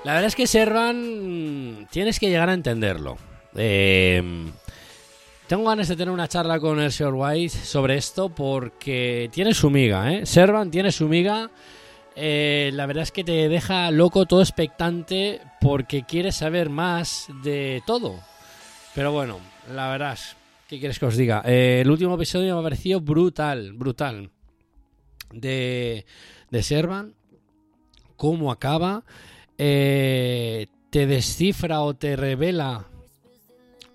S1: La verdad es que Servan tienes que llegar a entenderlo. Eh, tengo ganas de tener una charla con el señor White sobre esto porque tiene su miga, ¿eh? Servan tiene su miga. Eh, la verdad es que te deja loco, todo expectante, porque quieres saber más de todo. Pero bueno, la verdad ¿qué quieres que os diga? Eh, el último episodio me ha parecido brutal, brutal. De, de Servan, cómo acaba, eh, te descifra o te revela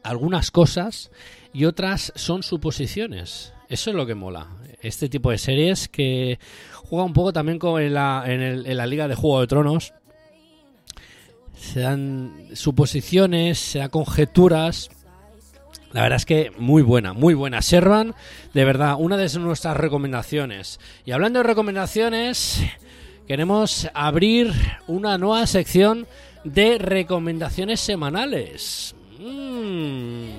S1: algunas cosas y otras son suposiciones. Eso es lo que mola. Este tipo de series que juega un poco también como en la, en el- en la Liga de Juego de Tronos. Se dan suposiciones, se dan conjeturas. La verdad es que muy buena, muy buena. Servan, de verdad, una de nuestras recomendaciones. Y hablando de recomendaciones, queremos abrir una nueva sección de recomendaciones semanales. Mm.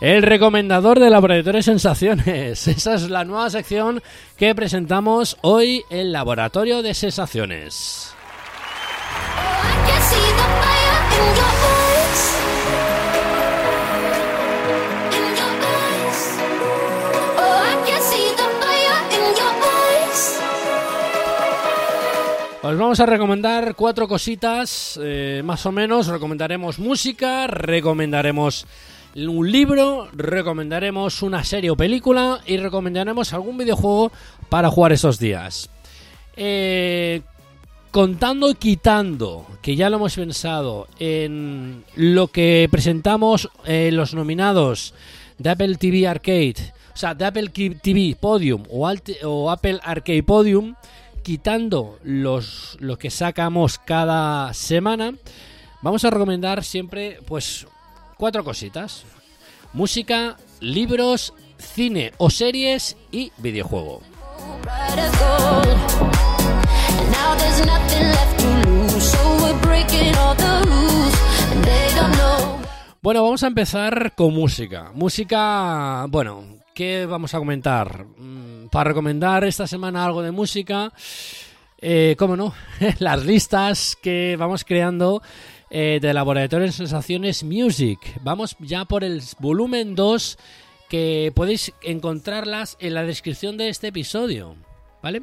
S1: El recomendador de Laboratorio Sensaciones. <laughs> Esa es la nueva sección que presentamos hoy en Laboratorio de Sensaciones.
S2: Oh,
S1: Os vamos a recomendar cuatro cositas, eh, más o menos. Recomendaremos música, recomendaremos un libro, recomendaremos una serie o película y recomendaremos algún videojuego para jugar esos días. Eh, contando y quitando, que ya lo hemos pensado, en lo que presentamos eh, los nominados de Apple TV Arcade, o sea, de Apple TV Podium o, Alt- o Apple Arcade Podium, quitando los, lo que sacamos cada semana, vamos a recomendar siempre, pues, cuatro cositas. música, libros, cine o series y videojuego. Bueno, vamos a empezar con música. Música, bueno, ¿qué vamos a comentar? Mm, Para recomendar esta semana algo de música, eh, ¿cómo no? <laughs> Las listas que vamos creando eh, de Laboratorio de Sensaciones Music. Vamos ya por el volumen 2 que podéis encontrarlas en la descripción de este episodio, ¿vale?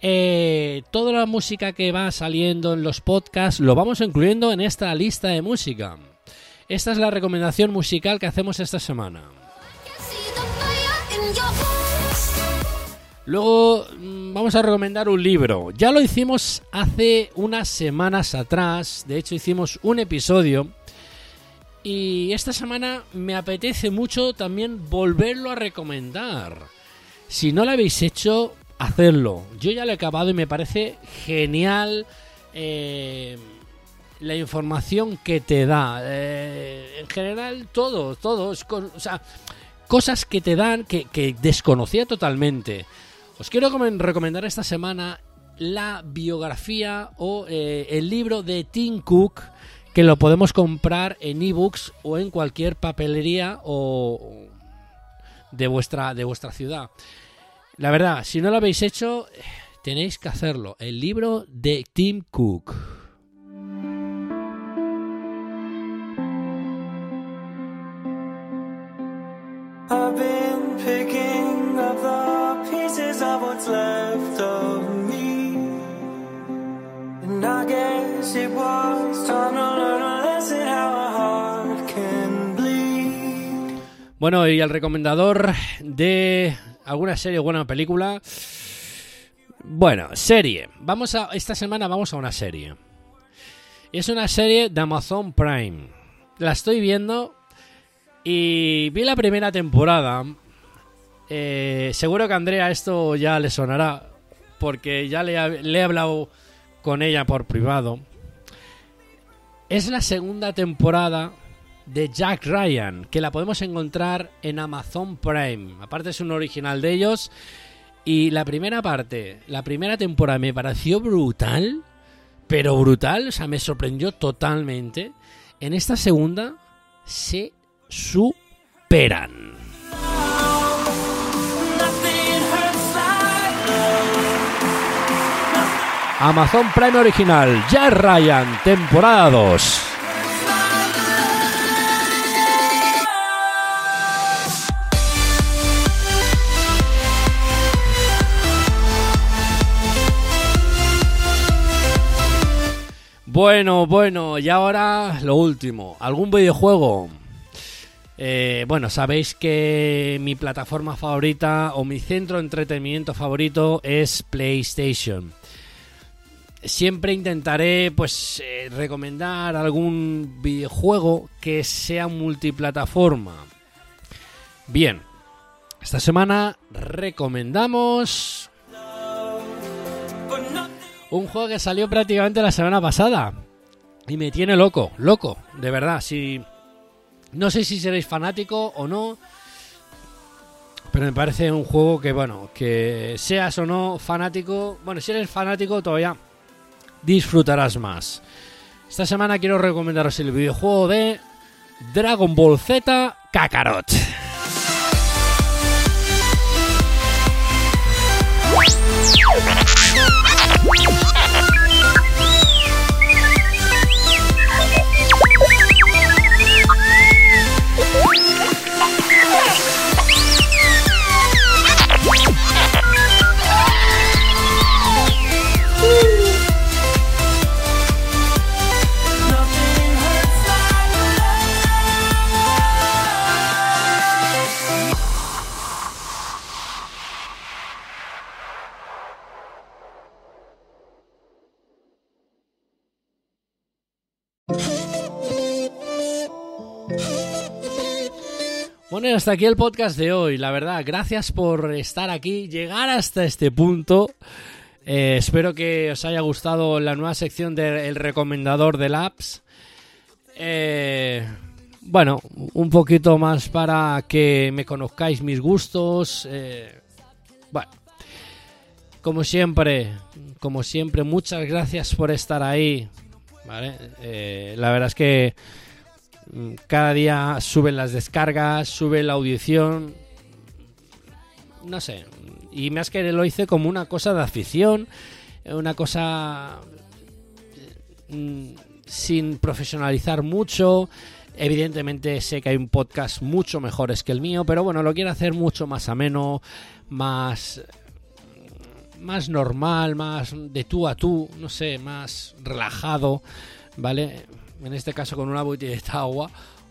S1: Eh, toda la música que va saliendo en los podcasts lo vamos incluyendo en esta lista de música. Esta es la recomendación musical que hacemos esta semana. Luego mm, vamos a recomendar un libro. Ya lo hicimos hace unas semanas atrás. De hecho, hicimos un episodio. Y esta semana me apetece mucho también volverlo a recomendar. Si no lo habéis hecho, hacerlo. Yo ya lo he acabado y me parece genial eh, la información que te da. Eh, en general, todo, todo. o sea, cosas que te dan que desconocía totalmente. Os quiero comen- recomendar esta semana la biografía o eh, el libro de Tim Cook que lo podemos comprar en ebooks o en cualquier papelería o de vuestra de vuestra ciudad. La verdad, si no lo habéis hecho, tenéis que hacerlo. El libro de Tim Cook. Bueno, y el recomendador de alguna serie o buena película. Bueno, serie. Vamos a esta semana vamos a una serie. Es una serie de Amazon Prime. La estoy viendo y vi la primera temporada. Eh, seguro que a Andrea esto ya le sonará porque ya le, le he hablado con ella por privado. Es la segunda temporada de Jack Ryan, que la podemos encontrar en Amazon Prime. Aparte es un original de ellos. Y la primera parte, la primera temporada me pareció brutal, pero brutal, o sea, me sorprendió totalmente. En esta segunda se superan. Amazon Prime original, Jack Ryan, temporada 2. Bueno, bueno, y ahora lo último. ¿Algún videojuego? Eh, bueno, sabéis que mi plataforma favorita o mi centro de entretenimiento favorito es PlayStation. Siempre intentaré, pues, eh, recomendar algún videojuego que sea multiplataforma. Bien, esta semana recomendamos un juego que salió prácticamente la semana pasada. Y me tiene loco, loco, de verdad. Si no sé si seréis fanático o no. Pero me parece un juego que, bueno, que seas o no fanático. Bueno, si eres fanático todavía disfrutarás más. Esta semana quiero recomendaros el videojuego de Dragon Ball Z Kakarot. Hasta aquí el podcast de hoy. La verdad, gracias por estar aquí, llegar hasta este punto. Eh, espero que os haya gustado la nueva sección del recomendador del apps. Eh, bueno, un poquito más para que me conozcáis mis gustos. eh, bueno, como siempre, como siempre, muchas gracias por estar ahí. ¿vale? Eh, la verdad es que cada día suben las descargas, sube la audición. No sé. Y más que lo hice como una cosa de afición, una cosa mm, sin profesionalizar mucho. Evidentemente sé que hay un podcast mucho mejores que el mío, pero bueno, lo quiero hacer mucho más ameno, más más normal, más de tú a tú, no sé, más relajado, ¿vale? En este caso con una botellita de agua,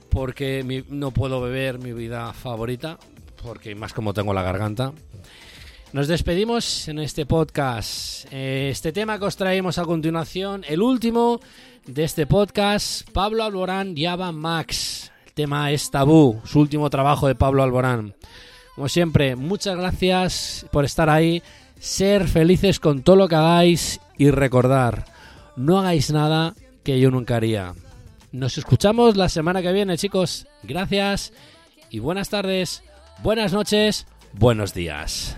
S1: porque mi- no puedo beber mi vida favorita, porque más como tengo la garganta. Nos despedimos en este podcast. Eh, Este tema que os traemos a continuación, el último de este podcast, Pablo Alborán Java Max. El tema es Tabú, su último trabajo de Pablo Alborán. Como siempre, muchas gracias por estar ahí, ser felices con todo lo que hagáis y recordar, no hagáis nada que yo nunca haría. Nos escuchamos la semana que viene, chicos. Gracias y buenas tardes, buenas noches, buenos días.